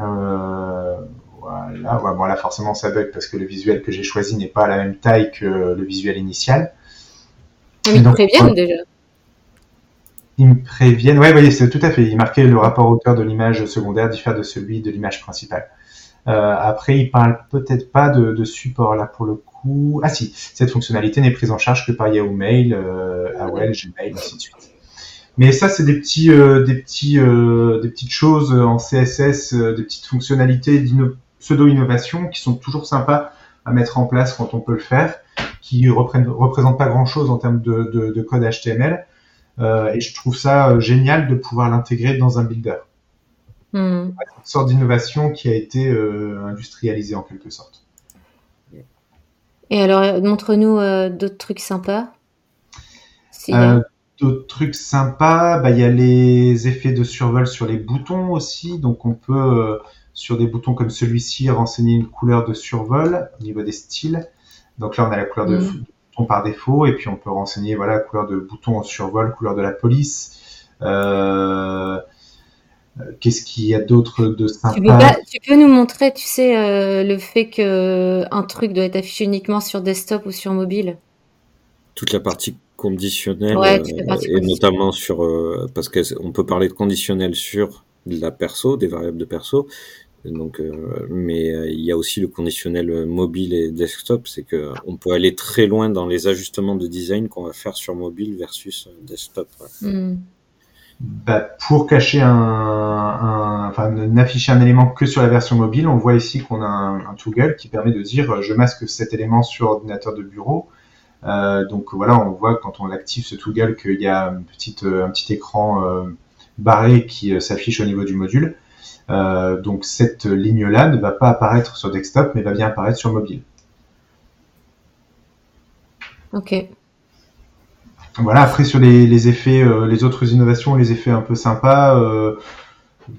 Euh, voilà, bon là forcément ça bug parce que le visuel que j'ai choisi n'est pas à la même taille que le visuel initial. Mais ils me préviennent déjà. Ils me préviennent, ouais, voyez, c'est tout à fait. Il marquait le rapport hauteur de l'image secondaire diffère de celui de l'image principale. Euh, après, il parle peut-être pas de, support là pour le coup. Ah si, cette fonctionnalité n'est prise en charge que par Yahoo Mail, euh, AOL, Gmail, ainsi de suite. Mais ça, c'est des petits, euh, des petits, euh, des petites choses en CSS, des petites fonctionnalités pseudo-innovations qui sont toujours sympas à mettre en place quand on peut le faire, qui ne représentent pas grand-chose en termes de, code HTML. Euh, et je trouve ça euh, génial de pouvoir l'intégrer dans un builder. Hmm. Une sorte d'innovation qui a été euh, industrialisée en quelque sorte. Et alors, montre-nous d'autres trucs sympas. D'autres trucs sympas, bah, il y a les effets de survol sur les boutons aussi. Donc, on peut sur des boutons comme celui-ci, renseigner une couleur de survol au niveau des styles. Donc là, on a la couleur de mm. bouton par défaut, et puis on peut renseigner voilà la couleur de bouton en survol, couleur de la police. Euh, qu'est-ce qu'il y a d'autre de sympa? tu peux, nous montrer, tu sais, euh, le fait que un truc doit être affiché uniquement sur desktop ou sur mobile? Toute la partie conditionnelle, euh, et notamment sur, parce qu'on peut parler de conditionnel sur la perso, des variables de perso, donc, euh, mais euh, il y a aussi le conditionnel mobile et desktop, c'est que on peut aller très loin dans les ajustements de design qu'on va faire sur mobile versus desktop. Hmm. Bah, pour cacher un, un, enfin, n'afficher un élément que sur la version mobile, on voit ici qu'on a un, toggle qui permet de dire je masque cet élément sur ordinateur de bureau. Euh, donc voilà, on voit quand on l'active ce toggle qu'il y a une petite, un petit écran euh, barré qui s'affiche au niveau du module. Euh, donc cette ligne-là ne va pas apparaître sur desktop, mais va bien apparaître sur mobile. Ok. Voilà, après sur les, effets, euh, les autres innovations, les effets un peu sympas, euh,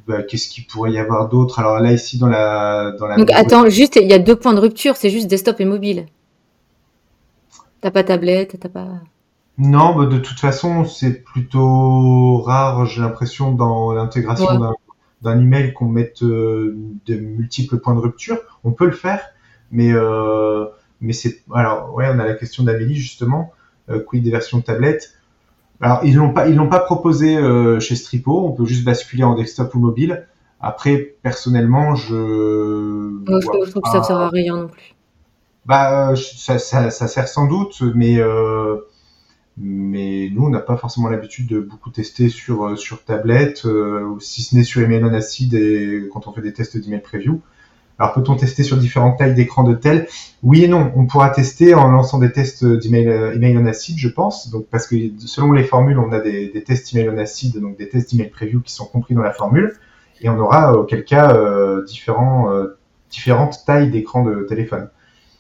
bah, qu'est-ce qu'il pourrait y avoir d'autre? Alors là, ici, dans la... Dans la Donc attends, juste, il y a deux points de rupture, c'est juste desktop et mobile. T'as pas tablette, t'as pas... Non, bah, de toute façon, c'est plutôt rare, j'ai l'impression, dans l'intégration d'un d'un email qu'on mette euh, de multiples points de rupture. On peut le faire, mais euh, mais c'est alors ouais, on a la question d'Amélie justement, euh, quid des versions de tablette? Alors ils l'ont pas ils l'ont pas proposé chez Stripo. On peut juste basculer en desktop ou mobile. Après personnellement, je je, trouve que ça sert à rien non plus. Bah ça, ça, ça sert sans doute, mais mais nous, on n'a pas forcément l'habitude de beaucoup tester sur, euh, sur tablette, euh, si ce n'est sur email non acide et quand on fait des tests d'email preview. Alors peut-on tester sur différentes tailles d'écran de tel Oui et non. On pourra tester en lançant des tests d'email euh, email on acide, je pense. Donc parce que selon les formules, on a des, tests email on acide, donc des tests d'email preview qui sont compris dans la formule, et on aura auquel cas différents, différentes tailles d'écran de téléphone.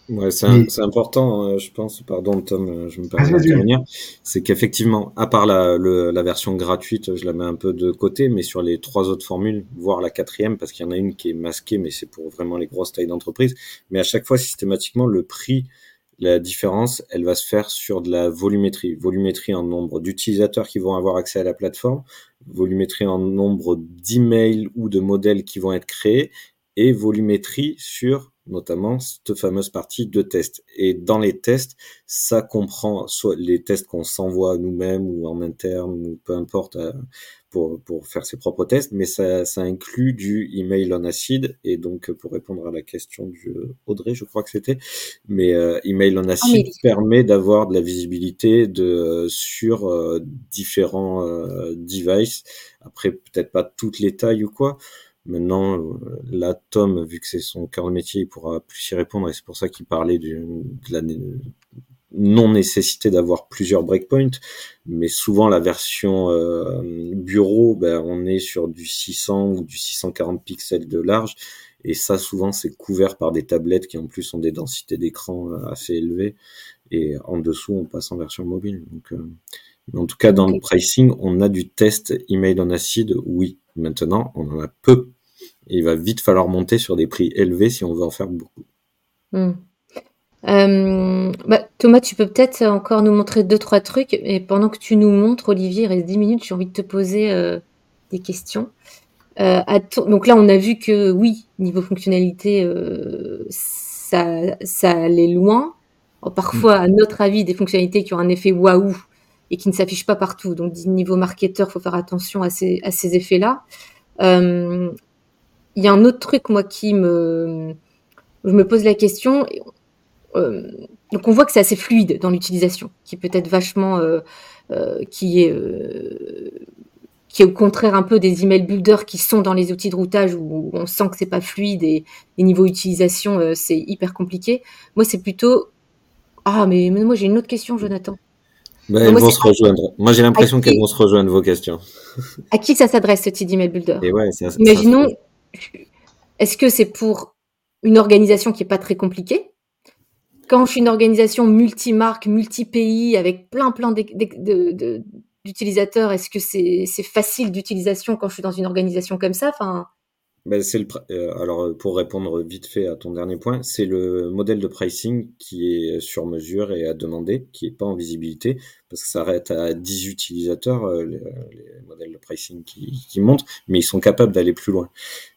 Ouais, c'est important, euh, je pense. Pardon, Tom, euh, je me permets d'intervenir. C'est qu'effectivement, à part la, la version gratuite, je la mets un peu de côté, mais sur les trois autres formules, voire la quatrième, parce qu'il y en a une qui est masquée, mais c'est pour vraiment les grosses tailles d'entreprise. Mais à chaque fois, systématiquement, le prix La différence, elle va se faire sur de la volumétrie. Volumétrie en nombre d'utilisateurs qui vont avoir accès à la plateforme, volumétrie en nombre d'emails ou de modèles qui vont être créés, et volumétrie sur notamment cette fameuse partie de tests. Et dans les tests, ça comprend soit les tests qu'on s'envoie nous-mêmes ou en interne ou peu importe euh, pour, pour faire ses propres tests, mais ça, ça inclut du email en acide. Et donc, pour répondre à la question du Audrey, je crois que c'était, mais euh, email en acide permet d'avoir de la visibilité de sur euh, différents devices. Après, peut-être pas toutes les tailles ou quoi, Maintenant, euh, là, Tom, vu que c'est son cœur de métier, il pourra plus y répondre et c'est pour ça qu'il parlait de la non nécessité d'avoir plusieurs breakpoints, mais souvent la version euh, bureau, ben, on est sur du 600 ou du 640 pixels de large, et ça souvent c'est couvert par des tablettes qui en plus ont des densités d'écran euh, assez élevées, et en dessous on passe en version mobile. Donc, en tout cas, dans le pricing, on a du test email en acide, oui. Maintenant, on en a peu. Il va vite falloir monter sur des prix élevés si on veut en faire beaucoup. Hmm. Euh, bah, Thomas, tu peux peut-être encore nous montrer deux, trois trucs. Et pendant que tu nous montres, Olivier, il reste 10 minutes, j'ai envie de te poser euh, des questions. Euh, donc là, on a vu que oui, niveau fonctionnalité, ça, ça allait loin. Parfois, à notre avis, des fonctionnalités qui ont un effet waouh et qui ne s'affiche pas partout. Donc, niveau marketeur, faut faire attention à ces effets-là. Euh, il y a un autre truc, moi, qui me, je me pose la question. Euh, donc, on voit que c'est assez fluide dans l'utilisation, qui peut être vachement, euh, qui est, qui est au contraire un peu des email builders qui sont dans les outils de routage où on sent que c'est pas fluide et, et niveau utilisation, c'est hyper compliqué. Moi, c'est plutôt, ah, mais, mais moi, j'ai une autre question, Jonathan. Bah, elles vont se rejoindre. Moi, j'ai l'impression qu'elles vont se rejoindre, vos questions. À qui ça s'adresse, ce petit email builder? Imaginons, est-ce que c'est pour une organisation qui n'est pas très compliquée? Quand je suis une organisation multi-marque, multi-pays, avec plein, plein d'utilisateurs, est-ce que c'est facile d'utilisation quand je suis dans une organisation comme ça? Ben, le, euh, alors pour répondre vite fait à ton dernier point, c'est le modèle de pricing qui est sur mesure et à demander, qui est pas en visibilité, parce que ça arrête à 10 utilisateurs, euh, les, modèles de pricing qui, qui montent, mais ils sont capables d'aller plus loin.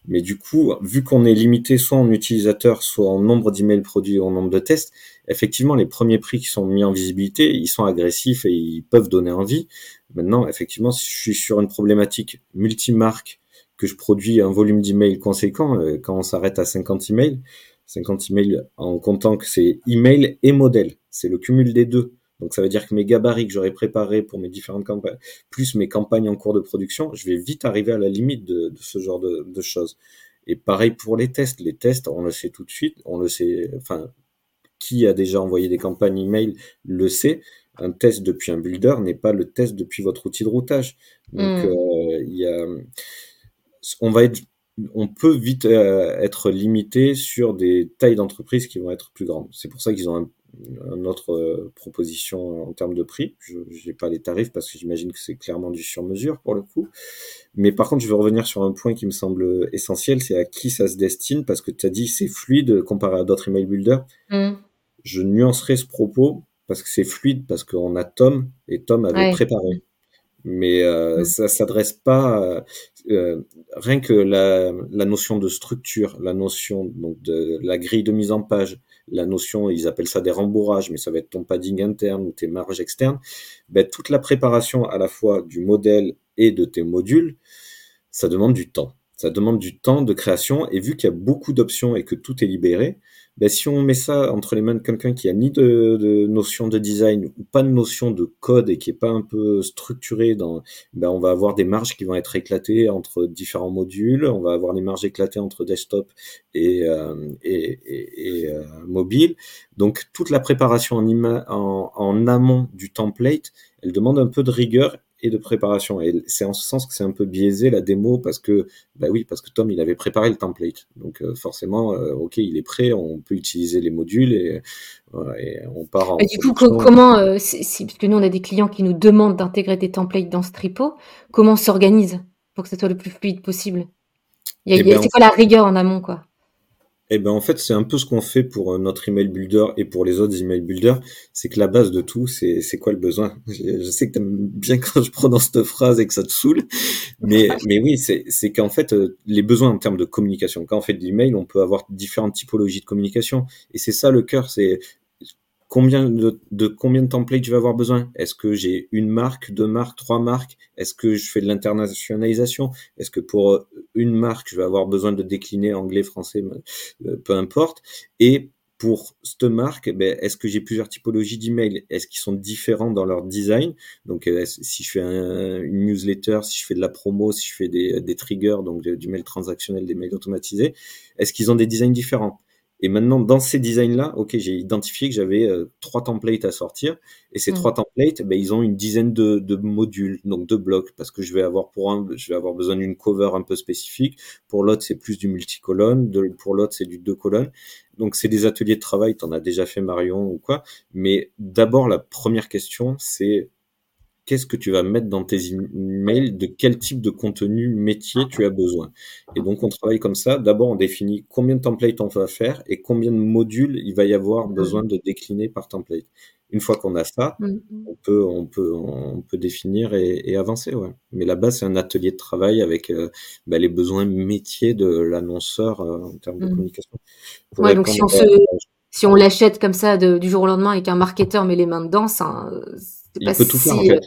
Mais du coup, vu qu'on est limité soit en utilisateurs, soit en nombre d'emails produits ou en nombre de tests, effectivement, les premiers prix qui sont mis en visibilité, ils sont agressifs et ils peuvent donner envie. Maintenant, effectivement, si je suis sur une problématique multimarque, que je produis un volume d'emails conséquent, euh, quand on s'arrête à 50 emails, 50 emails en comptant que c'est email et modèle, c'est le cumul des deux. Donc ça veut dire que mes gabarits que j'aurais préparés pour mes différentes campagnes, plus mes campagnes en cours de production, je vais vite arriver à la limite de, ce genre de, de, choses. Et pareil pour les tests. Les tests, on le sait tout de suite, on le sait, enfin, qui a déjà envoyé des campagnes email le sait. Un test depuis un builder n'est pas le test depuis votre outil de routage. Donc hmm. euh, il y a on va être, on peut vite euh, être limité sur des tailles d'entreprise qui vont être plus grandes. C'est pour ça qu'ils ont un, une autre euh, proposition en termes de prix. Je n'ai pas les tarifs parce que j'imagine que c'est clairement du sur-mesure pour le coup. Mais par contre, je veux revenir sur un point qui me semble essentiel, c'est à qui ça se destine parce que tu as dit c'est fluide comparé à d'autres email builders. Mm. Je nuancerai ce propos parce que c'est fluide parce qu'on a Tom et Tom avait préparé mais euh, ça s'adresse pas euh, rien que la, la, notion de structure, la notion donc de la grille de mise en page, la notion ils appellent ça des rembourrages, mais ça va être ton padding interne ou tes marges externes. Ben, toute la préparation à la fois du modèle et de tes modules, ça demande du temps. Ça demande du temps de création et vu qu'il y a beaucoup d'options et que tout est libéré, ben, si on met ça entre les mains de quelqu'un qui a ni de, notion de design ou pas de notion de code et qui est pas un peu structuré dans, ben, on va avoir des marges qui vont être éclatées entre différents modules, on va avoir des marges éclatées entre desktop et, euh, et euh, mobile. Donc toute la préparation en, en, en amont du template, elle demande un peu de rigueur et de préparation. Et c'est en ce sens que c'est un peu biaisé la démo parce que, bah oui, parce que Tom, il avait préparé le template. Donc euh, forcément, euh, ok, il est prêt, on peut utiliser les modules et, on part en. Et du coup, comment, euh, si, parce que nous, on a des clients qui nous demandent d'intégrer des templates dans Stripo, comment on s'organise pour que ce soit le plus fluide possible? Il y a, eh ben, C'est quoi la rigueur en amont, quoi? Eh ben en fait, c'est un peu ce qu'on fait pour euh, notre email builder et pour les autres email builders. C'est que la base de tout, c'est c'est quoi le besoin? Je, sais que t'aimes bien quand je prononce cette phrase et que ça te saoule, mais mais oui, c'est c'est qu'en fait euh, les besoins en termes de communication. Quand on fait de l'email, on peut avoir différentes typologies de communication et c'est ça le cœur. C'est de, combien de templates je vais avoir besoin? Est-ce que j'ai une marque, deux marques, trois marques? Est-ce que je fais de l'internationalisation? Est-ce que pour euh, une marque, je vais avoir besoin de décliner anglais, français, euh, peu importe. Et pour cette marque, ben, est-ce que j'ai plusieurs typologies d'emails? Est-ce qu'ils sont différents dans leur design? Donc, euh, si je fais une newsletter, si je fais de la promo, si je fais des, des triggers, donc du mail transactionnel, des mails automatisés, est-ce qu'ils ont des designs différents? Et maintenant, dans ces designs-là, ok, j'ai identifié que j'avais euh, trois templates à sortir. Et ces mm. trois templates, ben, ils ont une dizaine de, de, modules, donc de blocs, parce que je vais avoir pour un, je vais avoir besoin d'une cover un peu spécifique. Pour l'autre, c'est plus du multicolonne. De, pour l'autre, c'est du deux colonnes. Donc, c'est des ateliers de travail. T'en as déjà fait Marion ou quoi. Mais d'abord, la première question, c'est qu'est-ce que tu vas mettre dans tes emails, de quel type de contenu métier tu as besoin. Et donc, on travaille comme ça. D'abord, on définit combien de templates on va faire et combien de modules il va y avoir besoin de décliner par template. Une fois qu'on a ça, mm. on peut, on peut, on peut définir et, avancer. Ouais. Mais là-bas, c'est un atelier de travail avec euh, bah, les besoins métiers de l'annonceur euh, en termes de mm. communication. Ouais, donc si on, se, si on l'achète comme ça du jour au lendemain et qu'un marketeur met les mains dedans, ça, c'est pas peut tout faire en fait.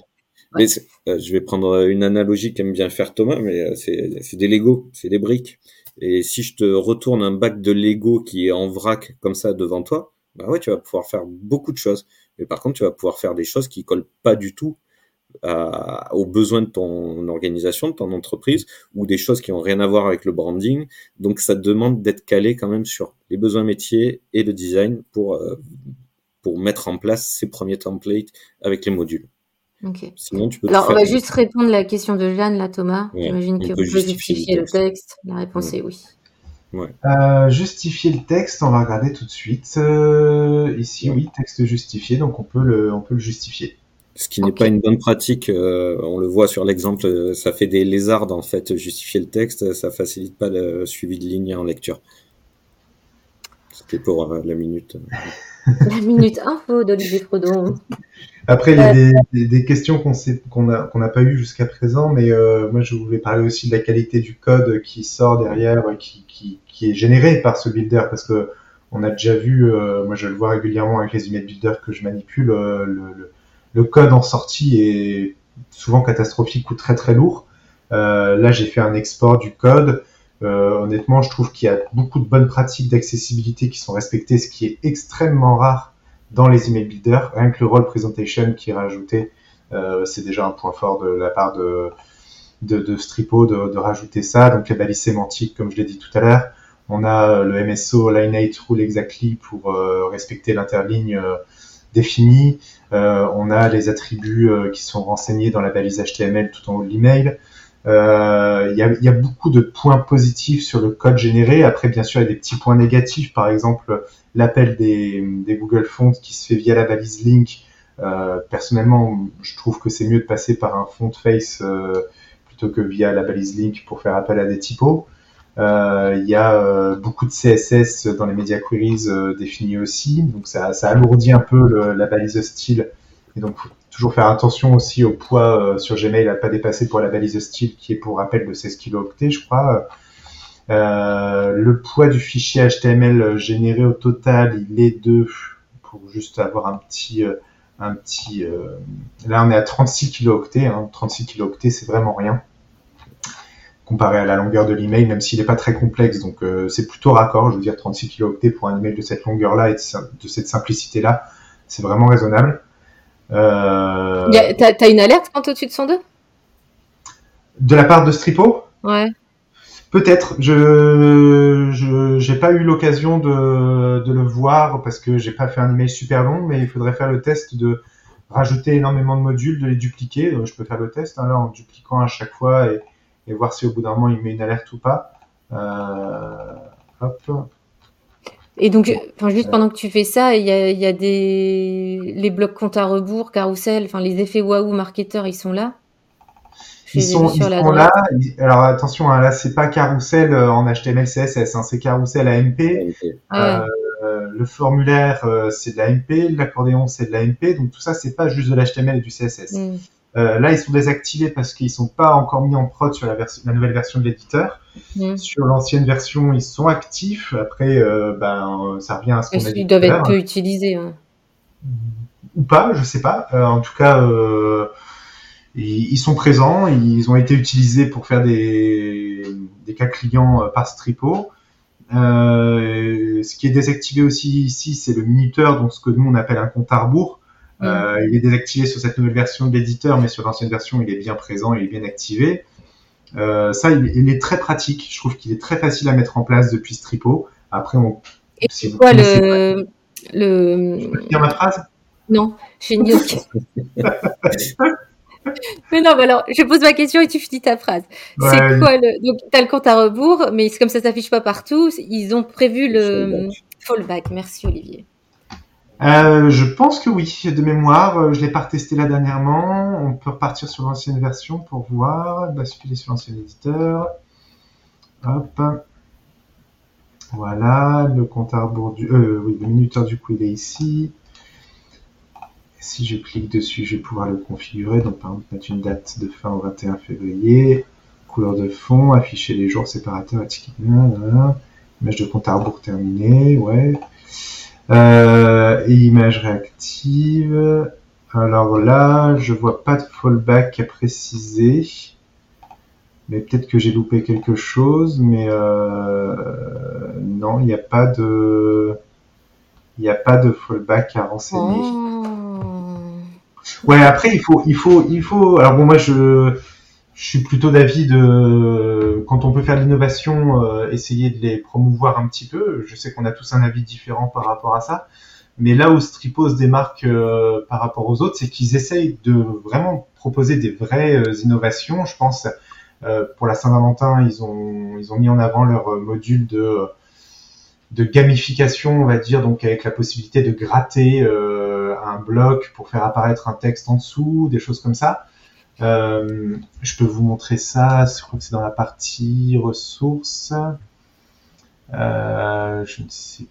Euh, je vais prendre une analogie qu'aime bien faire Thomas, mais euh, c'est des Lego, c'est des briques. Et si je te retourne un bac de Lego qui est en vrac comme ça devant toi, bah ouais, tu vas pouvoir faire beaucoup de choses. Mais par contre, tu vas pouvoir faire des choses qui collent pas du tout aux besoins de ton organisation, de ton entreprise, ou des choses qui ont rien à voir avec le branding. Donc, ça demande d'être calé quand même sur les besoins métiers et le design pour, euh, pour mettre en place ces premiers templates avec les modules. Sinon, tu peux Alors, on va juste répondre à la question de Jeanne, là, Thomas. J'imagine que vous pouvez justifier le texte. La réponse est oui. Euh, justifier le texte, on va regarder tout de suite. Euh, ici, oui, texte justifié, donc on peut le, on peut le justifier. Ce qui n'est pas une bonne pratique, euh, on le voit sur l'exemple, ça fait des lézards en fait, justifier le texte, ça facilite pas le suivi de ligne en lecture. C'était pour la minute. la minute info d'Olivier Frodon. Après, il y a des, des, questions qu'on n'a pas eues jusqu'à présent, mais euh, moi je voulais parler aussi de la qualité du code qui sort derrière, qui, qui, qui est généré par ce builder, parce que on a déjà vu, euh, moi je le vois régulièrement avec les email builders que je manipule, euh, le, le, code en sortie est souvent catastrophique ou très très lourd. là, j'ai fait un export du code. honnêtement, je trouve qu'il y a beaucoup de bonnes pratiques d'accessibilité qui sont respectées, ce qui est extrêmement rare dans les email builders. Rien que le role presentation qui est rajouté, euh, c'est déjà un point fort de la part de, de, de Stripo de, de, rajouter ça. Donc les balises sémantiques, comme je l'ai dit tout à l'heure. On a le MSO Line8 Rule Exactly pour euh, respecter l'interligne euh, définie. Euh, on a les attributs qui sont renseignés dans la balise HTML tout en haut de l'email. Il y, a, y, a, beaucoup de points positifs sur le code généré. Après, bien sûr, il y a des petits points négatifs. Par exemple, l'appel des, des, Google Fonts qui se fait via la balise link. Euh, personnellement, je trouve que c'est mieux de passer par un font face euh, plutôt que via la balise link pour faire appel à des typos. Euh, il y a euh, beaucoup de CSS dans les media queries euh, définis aussi, donc ça, ça alourdit un peu la balise style. Et donc, faut toujours faire attention aussi au poids sur Gmail à pas dépasser pour la balise style qui est pour rappel de 16 kilooctets, je crois. Euh, le poids du fichier HTML généré au total, il est de, pour juste avoir un petit, euh, un petit, euh, là on est à 36 kilooctets, hein, 36 kilooctets c'est vraiment rien comparé à la longueur de l'email, même s'il n'est pas très complexe, donc c'est plutôt raccord, je veux dire 36 kilooctets pour un email de cette longueur-là et de, cette simplicité-là, c'est vraiment raisonnable. Euh... T'as une alerte quand au-dessus de 102 De la part de Stripo? Ouais. Peut-être. Je j'ai pas eu l'occasion de, de le voir parce que j'ai pas fait un email super long, mais il faudrait faire le test de rajouter énormément de modules, de les dupliquer. Je peux faire le test hein, là en dupliquant à chaque fois et, et, voir si au bout d'un moment il met une alerte ou pas. Euh, hop. Et donc, enfin, juste pendant que tu fais ça, il y a, y a des les blocs compte à rebours, carrousel, enfin les effets waouh marketeurs, ils sont là. ils sont, ils sont là. Alors attention, hein, là c'est pas carousel en HTML CSS, hein, c'est carousel AMP. Euh, le formulaire c'est de l'AMP, l'accordéon c'est de l'AMP, donc tout ça c'est pas juste de l'HTML et du CSS. Mm. Euh, là, ils sont désactivés parce qu'ils sont pas encore mis en prod sur la, nouvelle version de l'éditeur. Mm. Sur l'ancienne version, ils sont actifs. Après, euh, ben, ça revient à ce qu'on a dit. Ils doivent être peu utilisés. Hein? Ou pas, je sais pas. Euh, en tout cas, ils, ils, sont présents. Ils ont été utilisés pour faire des, des cas clients par Stripo. Ce qui est désactivé aussi ici, c'est le minuteur, donc ce que nous on appelle un compte à rebours. Mm. Euh, il est désactivé sur cette nouvelle version de l'éditeur, mais sur l'ancienne version, il est bien présent, il est bien activé. Euh, ça, il, est très pratique. Je trouve qu'il est très facile à mettre en place depuis Stripo. Après, on. Et c'est quoi le, le. Je peux dire ma phrase? Non, j'ai une mais non, mais alors, je pose ma question et tu finis ta phrase. c'est quoi le. Donc, tu as le compte à rebours, mais comme ça s'affiche pas partout, ils ont prévu le fallback. Merci, Olivier. Euh, je pense que oui, de mémoire. Euh, je l'ai pas retesté là dernièrement. On peut repartir sur l'ancienne version pour voir, basculer sur l'ancien éditeur. Hop. Voilà, le compte à rebours du, euh, oui, le minuteur du coup il est ici. Si je clique dessus, je vais pouvoir le configurer. Donc par exemple mettre une date de fin au 21 février, couleur de fond, afficher les jours séparateurs, étiquette, image de compte à rebours terminée, ouais. Euh, image réactive. Alors là, je vois pas de fallback à préciser. Mais peut-être que j'ai loupé quelque chose, mais euh, non, il n'y a pas de, il n'y a pas de fallback à renseigner. Oh. Ouais, après il faut, il faut, il faut. Alors bon, moi je, je suis plutôt d'avis de quand on peut faire l'innovation, euh, essayer de les promouvoir un petit peu. Je sais qu'on a tous un avis différent par rapport à ça, mais là où Stripo se démarque euh, par rapport aux autres, c'est qu'ils essayent de vraiment proposer des vraies euh, innovations. Je pense pour la Saint-Valentin, ils ont ils ont mis en avant leur module de de gamification, on va dire, donc avec la possibilité de gratter un bloc pour faire apparaître un texte en dessous, des choses comme ça. Euh, je peux vous montrer ça, je crois que c'est dans la partie ressources. Euh, je ne sais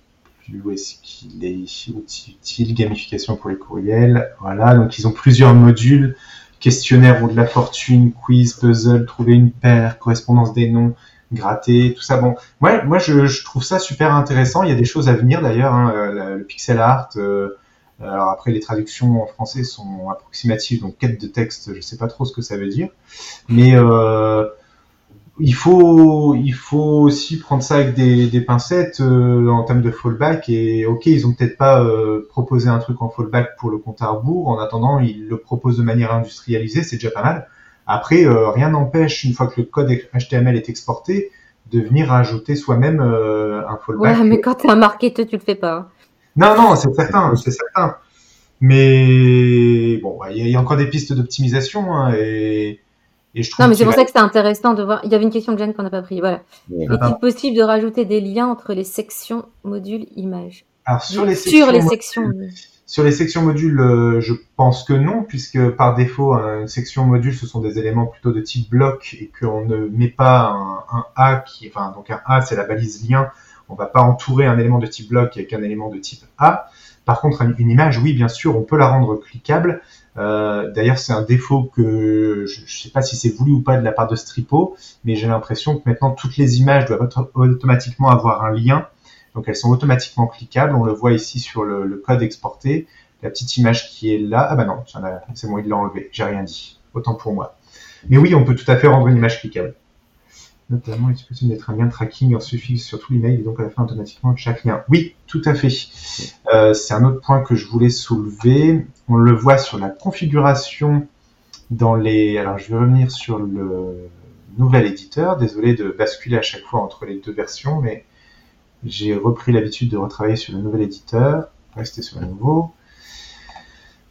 plus où est-ce qu'il est, outil utile, gamification pour les courriels. Voilà, donc ils ont plusieurs modules, questionnaire ou de la fortune, quiz, puzzle, trouver une paire, correspondance des noms, gratter, tout ça. Bon, ouais, moi je, trouve ça super intéressant. Il y a des choses à venir d'ailleurs, hein, euh, le pixel art. Alors après, les traductions en français sont approximatives, donc quête de texte, je sais pas trop ce que ça veut dire, mais euh, il faut il faut aussi prendre ça avec des, des pincettes euh, en termes de fallback. Et ok, ils ont peut-être pas euh, proposé un truc en fallback pour le compte à rebours. En attendant, ils le proposent de manière industrialisée, c'est déjà pas mal. Après, euh, rien n'empêche une fois que le code HTML est exporté de venir rajouter soi-même un fallback. Ouais, mais quand t'es un marketeur, tu le fais pas. Hein. Non, non, c'est certain, c'est certain. Mais bon, il y, a encore des pistes d'optimisation hein, et, et, je trouve. Non, mais c'est pour ça que c'est intéressant de voir. Il y avait une question de Jeanne qu'on n'a pas pris. Voilà. Est-il possible de rajouter des liens entre les sections modules images? Alors sur les, sections, les sections. Sur les sections modules, euh, je pense que non, puisque par défaut, une section module, ce sont des éléments plutôt de type bloc et qu'on ne met pas un, un A qui, enfin, donc un A, c'est la balise lien on va pas entourer un élément de type bloc avec un élément de type A. Par contre, une image, oui, bien sûr, on peut la rendre cliquable. Euh, d'ailleurs, c'est un défaut que je ne sais pas si c'est voulu ou pas de la part de Stripo, mais j'ai l'impression que maintenant toutes les images doivent automatiquement avoir un lien. Donc elles sont automatiquement cliquables. On le voit ici sur le, code exporté. La petite image qui est là. Ah bah non, c'est bon, il l'a enlevé. J'ai rien dit. Autant pour moi. Mais oui, on peut tout à fait rendre une image cliquable. Notamment, il est possible d'être un lien tracking en suffixe sur tous les mails et donc à la fin automatiquement de chaque lien? Oui, tout à fait. Euh, c'est un autre point que je voulais soulever. On le voit sur la configuration dans les. Alors, je vais revenir sur le nouvel éditeur. Désolé de basculer à chaque fois entre les deux versions, mais j'ai repris l'habitude de retravailler sur le nouvel éditeur. Rester sur le nouveau.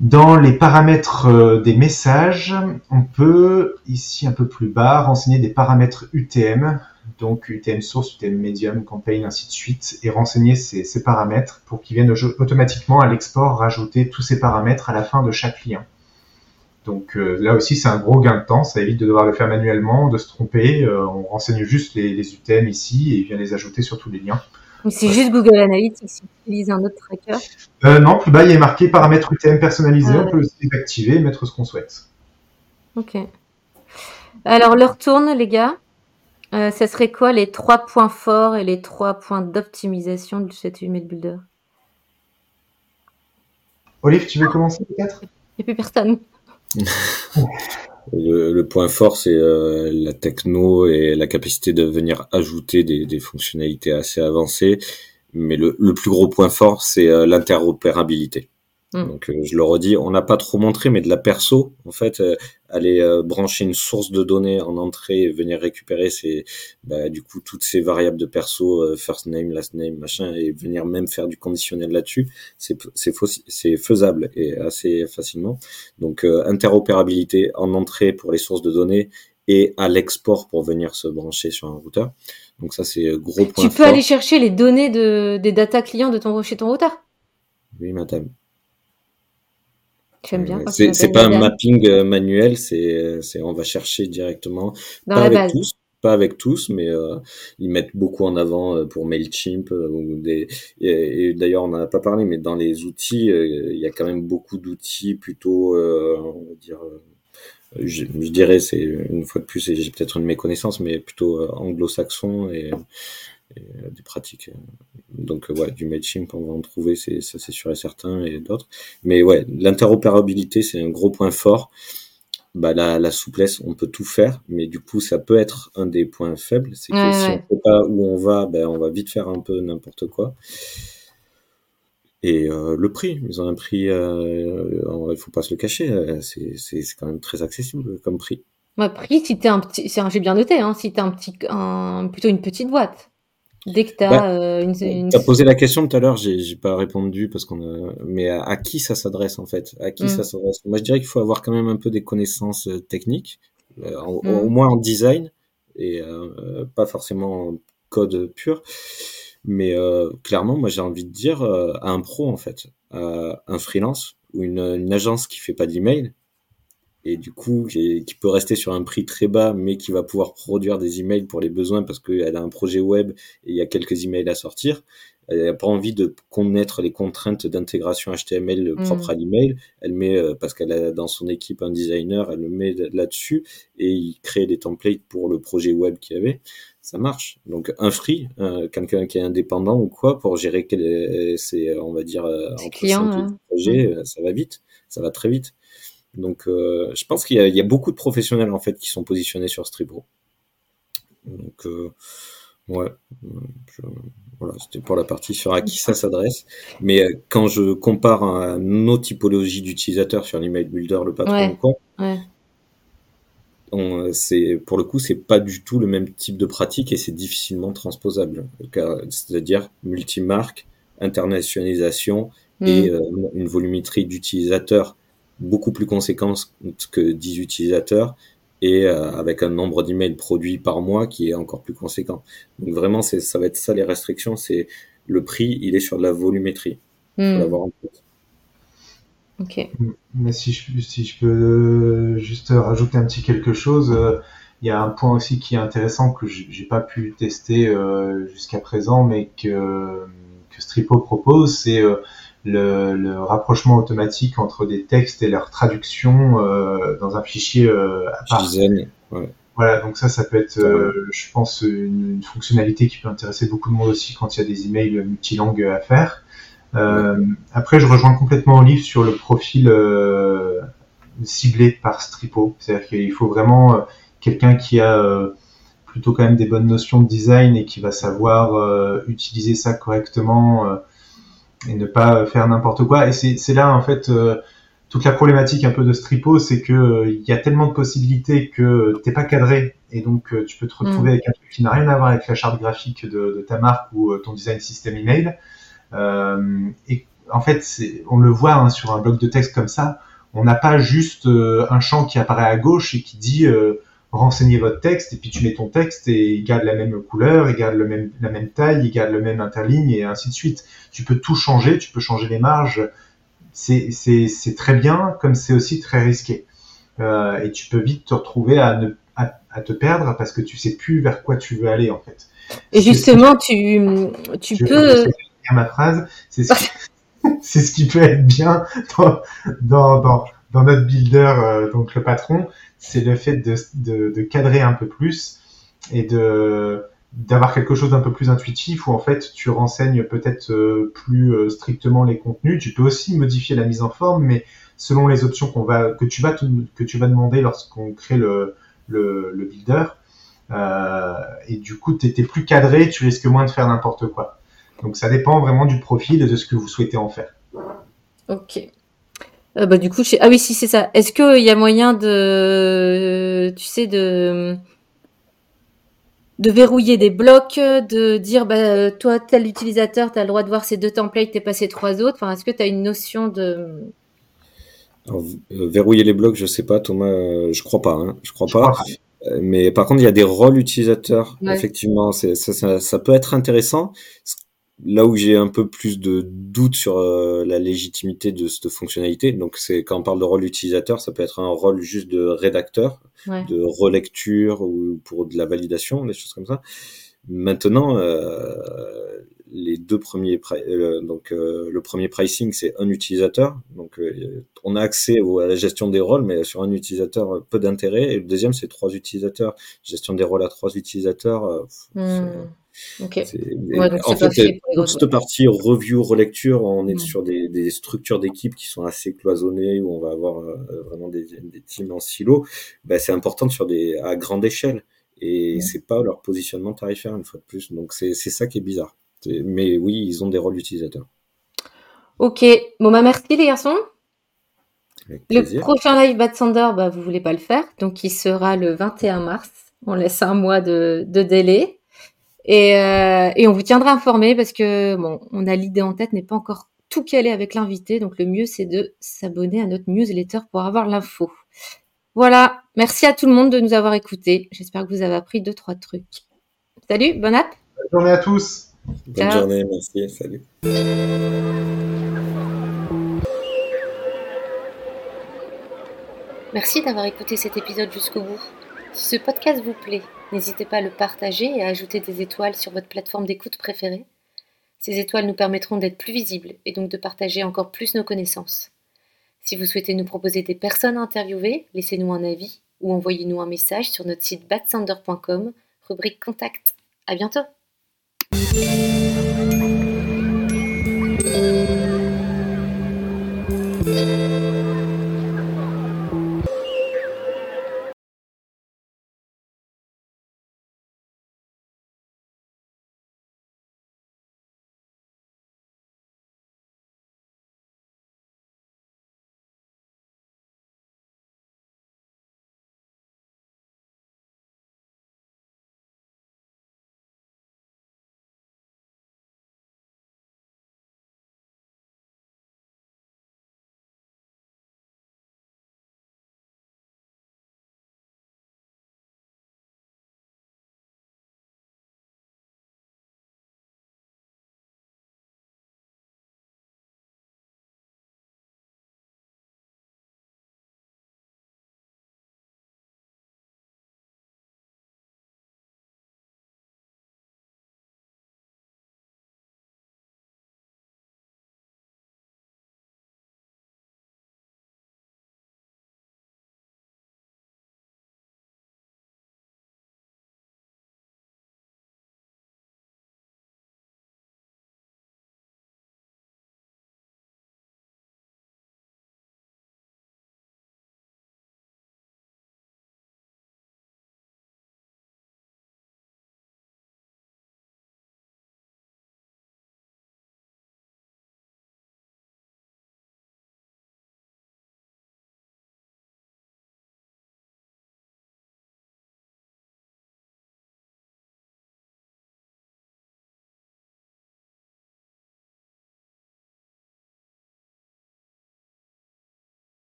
Dans les paramètres euh, des messages, on peut, ici un peu plus bas, renseigner des paramètres UTM, donc UTM source, UTM medium, campaign, ainsi de suite, et renseigner ces, paramètres pour qu'ils viennent automatiquement à l'export rajouter tous ces paramètres à la fin de chaque lien. Donc là aussi, c'est un gros gain de temps. Ça évite de devoir le faire manuellement, de se tromper. on renseigne juste les, UTM ici et il vient les ajouter sur tous les liens. C'est juste Google Analytics qui utilise un autre tracker Non, plus bas, il est marqué paramètres UTM personnalisés. Ah on peut aussi les activer et mettre ce qu'on souhaite. Ok. Alors, leur tourne, les gars. Euh, ça serait quoi les trois points forts et les trois points d'optimisation de cet email builder? Olive, tu veux commencer peut-être? Il n'y a plus personne. le, point fort, c'est euh, la techno et la capacité de venir ajouter des, fonctionnalités assez avancées. Mais le, plus gros point fort, c'est euh, l'interopérabilité. Mm. Donc euh, je le redis, on n'a pas trop montré, mais de la perso, en fait, euh, aller euh, brancher une source de données en entrée et venir récupérer ces, bah, du coup toutes ces variables de perso, first name, last name, machin, et venir même faire du conditionnel là-dessus, c'est c'est faisable et assez facilement. Donc interopérabilité en entrée pour les sources de données et à l'export pour venir se brancher sur un routeur. Donc ça c'est gros point. Tu peux aller chercher les données de, des data clients de ton chez ton routeur? Oui, madame bien. C'est pas un mapping euh, manuel, c'est on va chercher directement. pas avec tous, pas avec tous, mais euh, ils mettent beaucoup en avant euh, pour Mailchimp ou des. Et, d'ailleurs, on n'en a pas parlé, mais dans les outils, il y a quand même beaucoup d'outils plutôt, on va dire. Je, je, dirais, c'est une fois de plus, et j'ai peut-être une méconnaissance, mais plutôt anglo-saxon et euh, des pratiques. Euh, donc, euh, ouais, du Mailchimp, on va en trouver, c'est, ça c'est sûr et certain, et d'autres. Mais ouais, l'interopérabilité, c'est un gros point fort. Bah, la, la, souplesse, on peut tout faire, mais du coup, ça peut être un des points faibles. C'est que si on ne sait pas où on va, ben, on va vite faire un peu n'importe quoi. Et le prix, ils ont un prix, il faut pas se le cacher, c'est, c'est, quand même très accessible comme prix. Ouais, prix, si t'es un petit, j'ai bien noté, hein, si t'es un petit, un, plutôt une petite boîte. Dès que tu as bah, euh, une, posé la question tout à l'heure, j'ai pas répondu parce qu'on a. Mais à, qui ça s'adresse en fait? À qui ça mm. s'adresse? Moi, je dirais qu'il faut avoir quand même un peu des connaissances euh, techniques, euh, mm. au moins en design et pas forcément en code pur. Mais clairement, moi, j'ai envie de dire à un pro en fait, à un freelance ou une, une agence qui fait pas d'email, et du coup qui, peut rester sur un prix très bas mais qui va pouvoir produire des emails pour les besoins parce qu'elle a un projet web et il y a quelques emails à sortir. Elle n'a pas envie de connaître les contraintes d'intégration HTML mm. propre à l'email. Elle met euh, parce qu'elle a dans son équipe un designer elle le met là-dessus et il crée des templates pour le projet web qu'il y avait. Ça marche. Donc un free euh, quelqu'un qui est indépendant ou quoi pour gérer ses on va dire euh, en clients, projet mm. ça va vite. Ça va très vite donc, euh, je pense qu'il y, a beaucoup de professionnels en fait qui sont positionnés sur Stripro. Donc, euh, ouais, voilà, c'était pour la partie sur à qui ça s'adresse. Mais euh, quand je compare à nos typologies d'utilisateurs sur l'email builder, le patron ouais, c'est pour le coup, c'est pas du tout le même type de pratique et c'est difficilement transposable. C'est-à-dire multimarque, internationalisation et mm. une volumétrie d'utilisateurs beaucoup plus conséquent que 10 utilisateurs et euh, avec un nombre d'emails produits par mois qui est encore plus conséquent. Donc vraiment, c'est, ça va être ça les restrictions, c'est le prix, il est sur de la volumétrie. Hmm. Ok. Mais si je, si je peux juste rajouter un petit quelque chose, euh, il y a un point aussi qui est intéressant que j'ai pas pu tester euh, jusqu'à présent, mais que, que Stripo propose, c'est le, rapprochement automatique entre des textes et leur traduction euh, dans un fichier euh, à part. Voilà, donc ça, ça peut être, euh, je pense, une, fonctionnalité qui peut intéresser beaucoup de monde aussi quand il y a des emails multilangues à faire. Après, je rejoins complètement Olive sur le profil ciblé par Stripo. C'est-à-dire qu'il faut vraiment quelqu'un qui a plutôt quand même des bonnes notions de design et qui va savoir utiliser ça correctement et ne pas faire n'importe quoi. Et c'est là en fait euh, toute la problématique un peu de Stripo, c'est que euh, il y a tellement de possibilités que t'es pas cadré et donc euh, tu peux te retrouver mm. avec un truc qui n'a rien à voir avec la charte graphique de, de ta marque ou ton design system email. et en fait, on le voit hein, sur un bloc de texte comme ça, on n'a pas juste un champ qui apparaît à gauche et qui dit renseignez votre texte et puis tu mets ton texte et il garde la même couleur, il garde le même, la même taille, il garde le même interligne et ainsi de suite. Tu peux tout changer, tu peux changer les marges. C'est très bien comme c'est aussi très risqué. euh, et tu peux vite te retrouver à, ne, à, te perdre parce que tu sais plus vers quoi tu veux aller en fait. Et justement, tu, tu, peux. ma phrase, c'est ce, ce qui peut être bien dans, dans, dans, dans notre builder, euh, donc le patron, c'est le fait de, cadrer un peu plus et d'avoir quelque chose d'un peu plus intuitif où en fait tu renseignes peut-être euh, plus euh, strictement les contenus. Tu peux aussi modifier la mise en forme, mais selon les options que tu vas demander lorsqu'on crée le, builder. Et du coup, tu étais plus cadré, tu risques moins de faire n'importe quoi. Donc ça dépend vraiment du profil et de ce que vous souhaitez en faire. Ok. Euh, bah, du coup, ah oui, si c'est ça. Est-ce qu'il y a moyen de, tu sais, de de verrouiller des blocs, de dire bah, toi, tel utilisateur, tu as le droit de voir ces deux templates, t'es passé trois autres? Enfin, est-ce que tu as une notion de euh, verrouiller les blocs, je sais pas, Thomas, euh, je crois pas, hein, je crois pas. Euh, mais par contre, il y a des rôles utilisateurs. Effectivement, ça, ça, ça, peut être intéressant. Là où j'ai un peu plus de doute sur la légitimité de cette fonctionnalité, donc c'est quand on parle de rôle utilisateur, ça peut être un rôle juste de rédacteur, de relecture ou pour de la validation, des choses comme ça. Maintenant, euh, les deux premiers, euh, donc euh, le premier pricing c'est un utilisateur, donc euh, on a accès à la gestion des rôles, mais sur un utilisateur peu d'intérêt. Et le deuxième c'est trois utilisateurs, gestion des rôles à trois utilisateurs. Hmm. en fait, toute cette partie review, relecture, on est hmm. sur des, des structures d'équipe qui sont assez cloisonnées, où on va avoir vraiment des, des teams en silo. Ben, c'est important sur des à grande échelle et hmm. c'est pas leur positionnement tarifaire une fois de plus. Donc c'est ça qui est bizarre. Mais oui, ils ont des rôles d'utilisateurs. Ok. Bon, bah merci les garçons. Le prochain live Bad Sander, bah, vous voulez pas le faire. Donc, il sera le 21 mars. On laisse un mois de, délai. Et, euh, et, on vous tiendra informé parce que, bon, on a l'idée en tête, n'est pas encore tout calé avec l'invité. Donc, le mieux, c'est de s'abonner à notre newsletter pour avoir l'info. Voilà. Merci à tout le monde de nous avoir écoutés. J'espère que vous avez appris deux, trois trucs. Salut, bonne app. Bonne journée à tous. Bonne journée, merci, salut. Merci d'avoir écouté cet épisode jusqu'au bout. Si ce podcast vous plaît, n'hésitez pas à le partager et à ajouter des étoiles sur votre plateforme d'écoute préférée. Ces étoiles nous permettront d'être plus visibles et donc de partager encore plus nos connaissances. Si vous souhaitez nous proposer des personnes à interviewer, laissez-nous un avis ou envoyez-nous un message sur notre site batsander.com, rubrique Contact. À bientôt!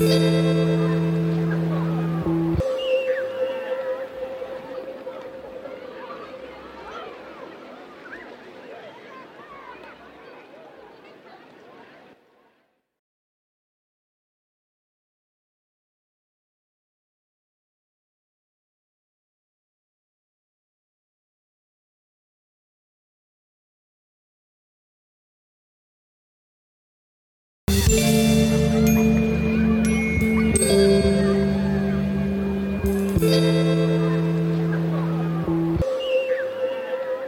Thank you.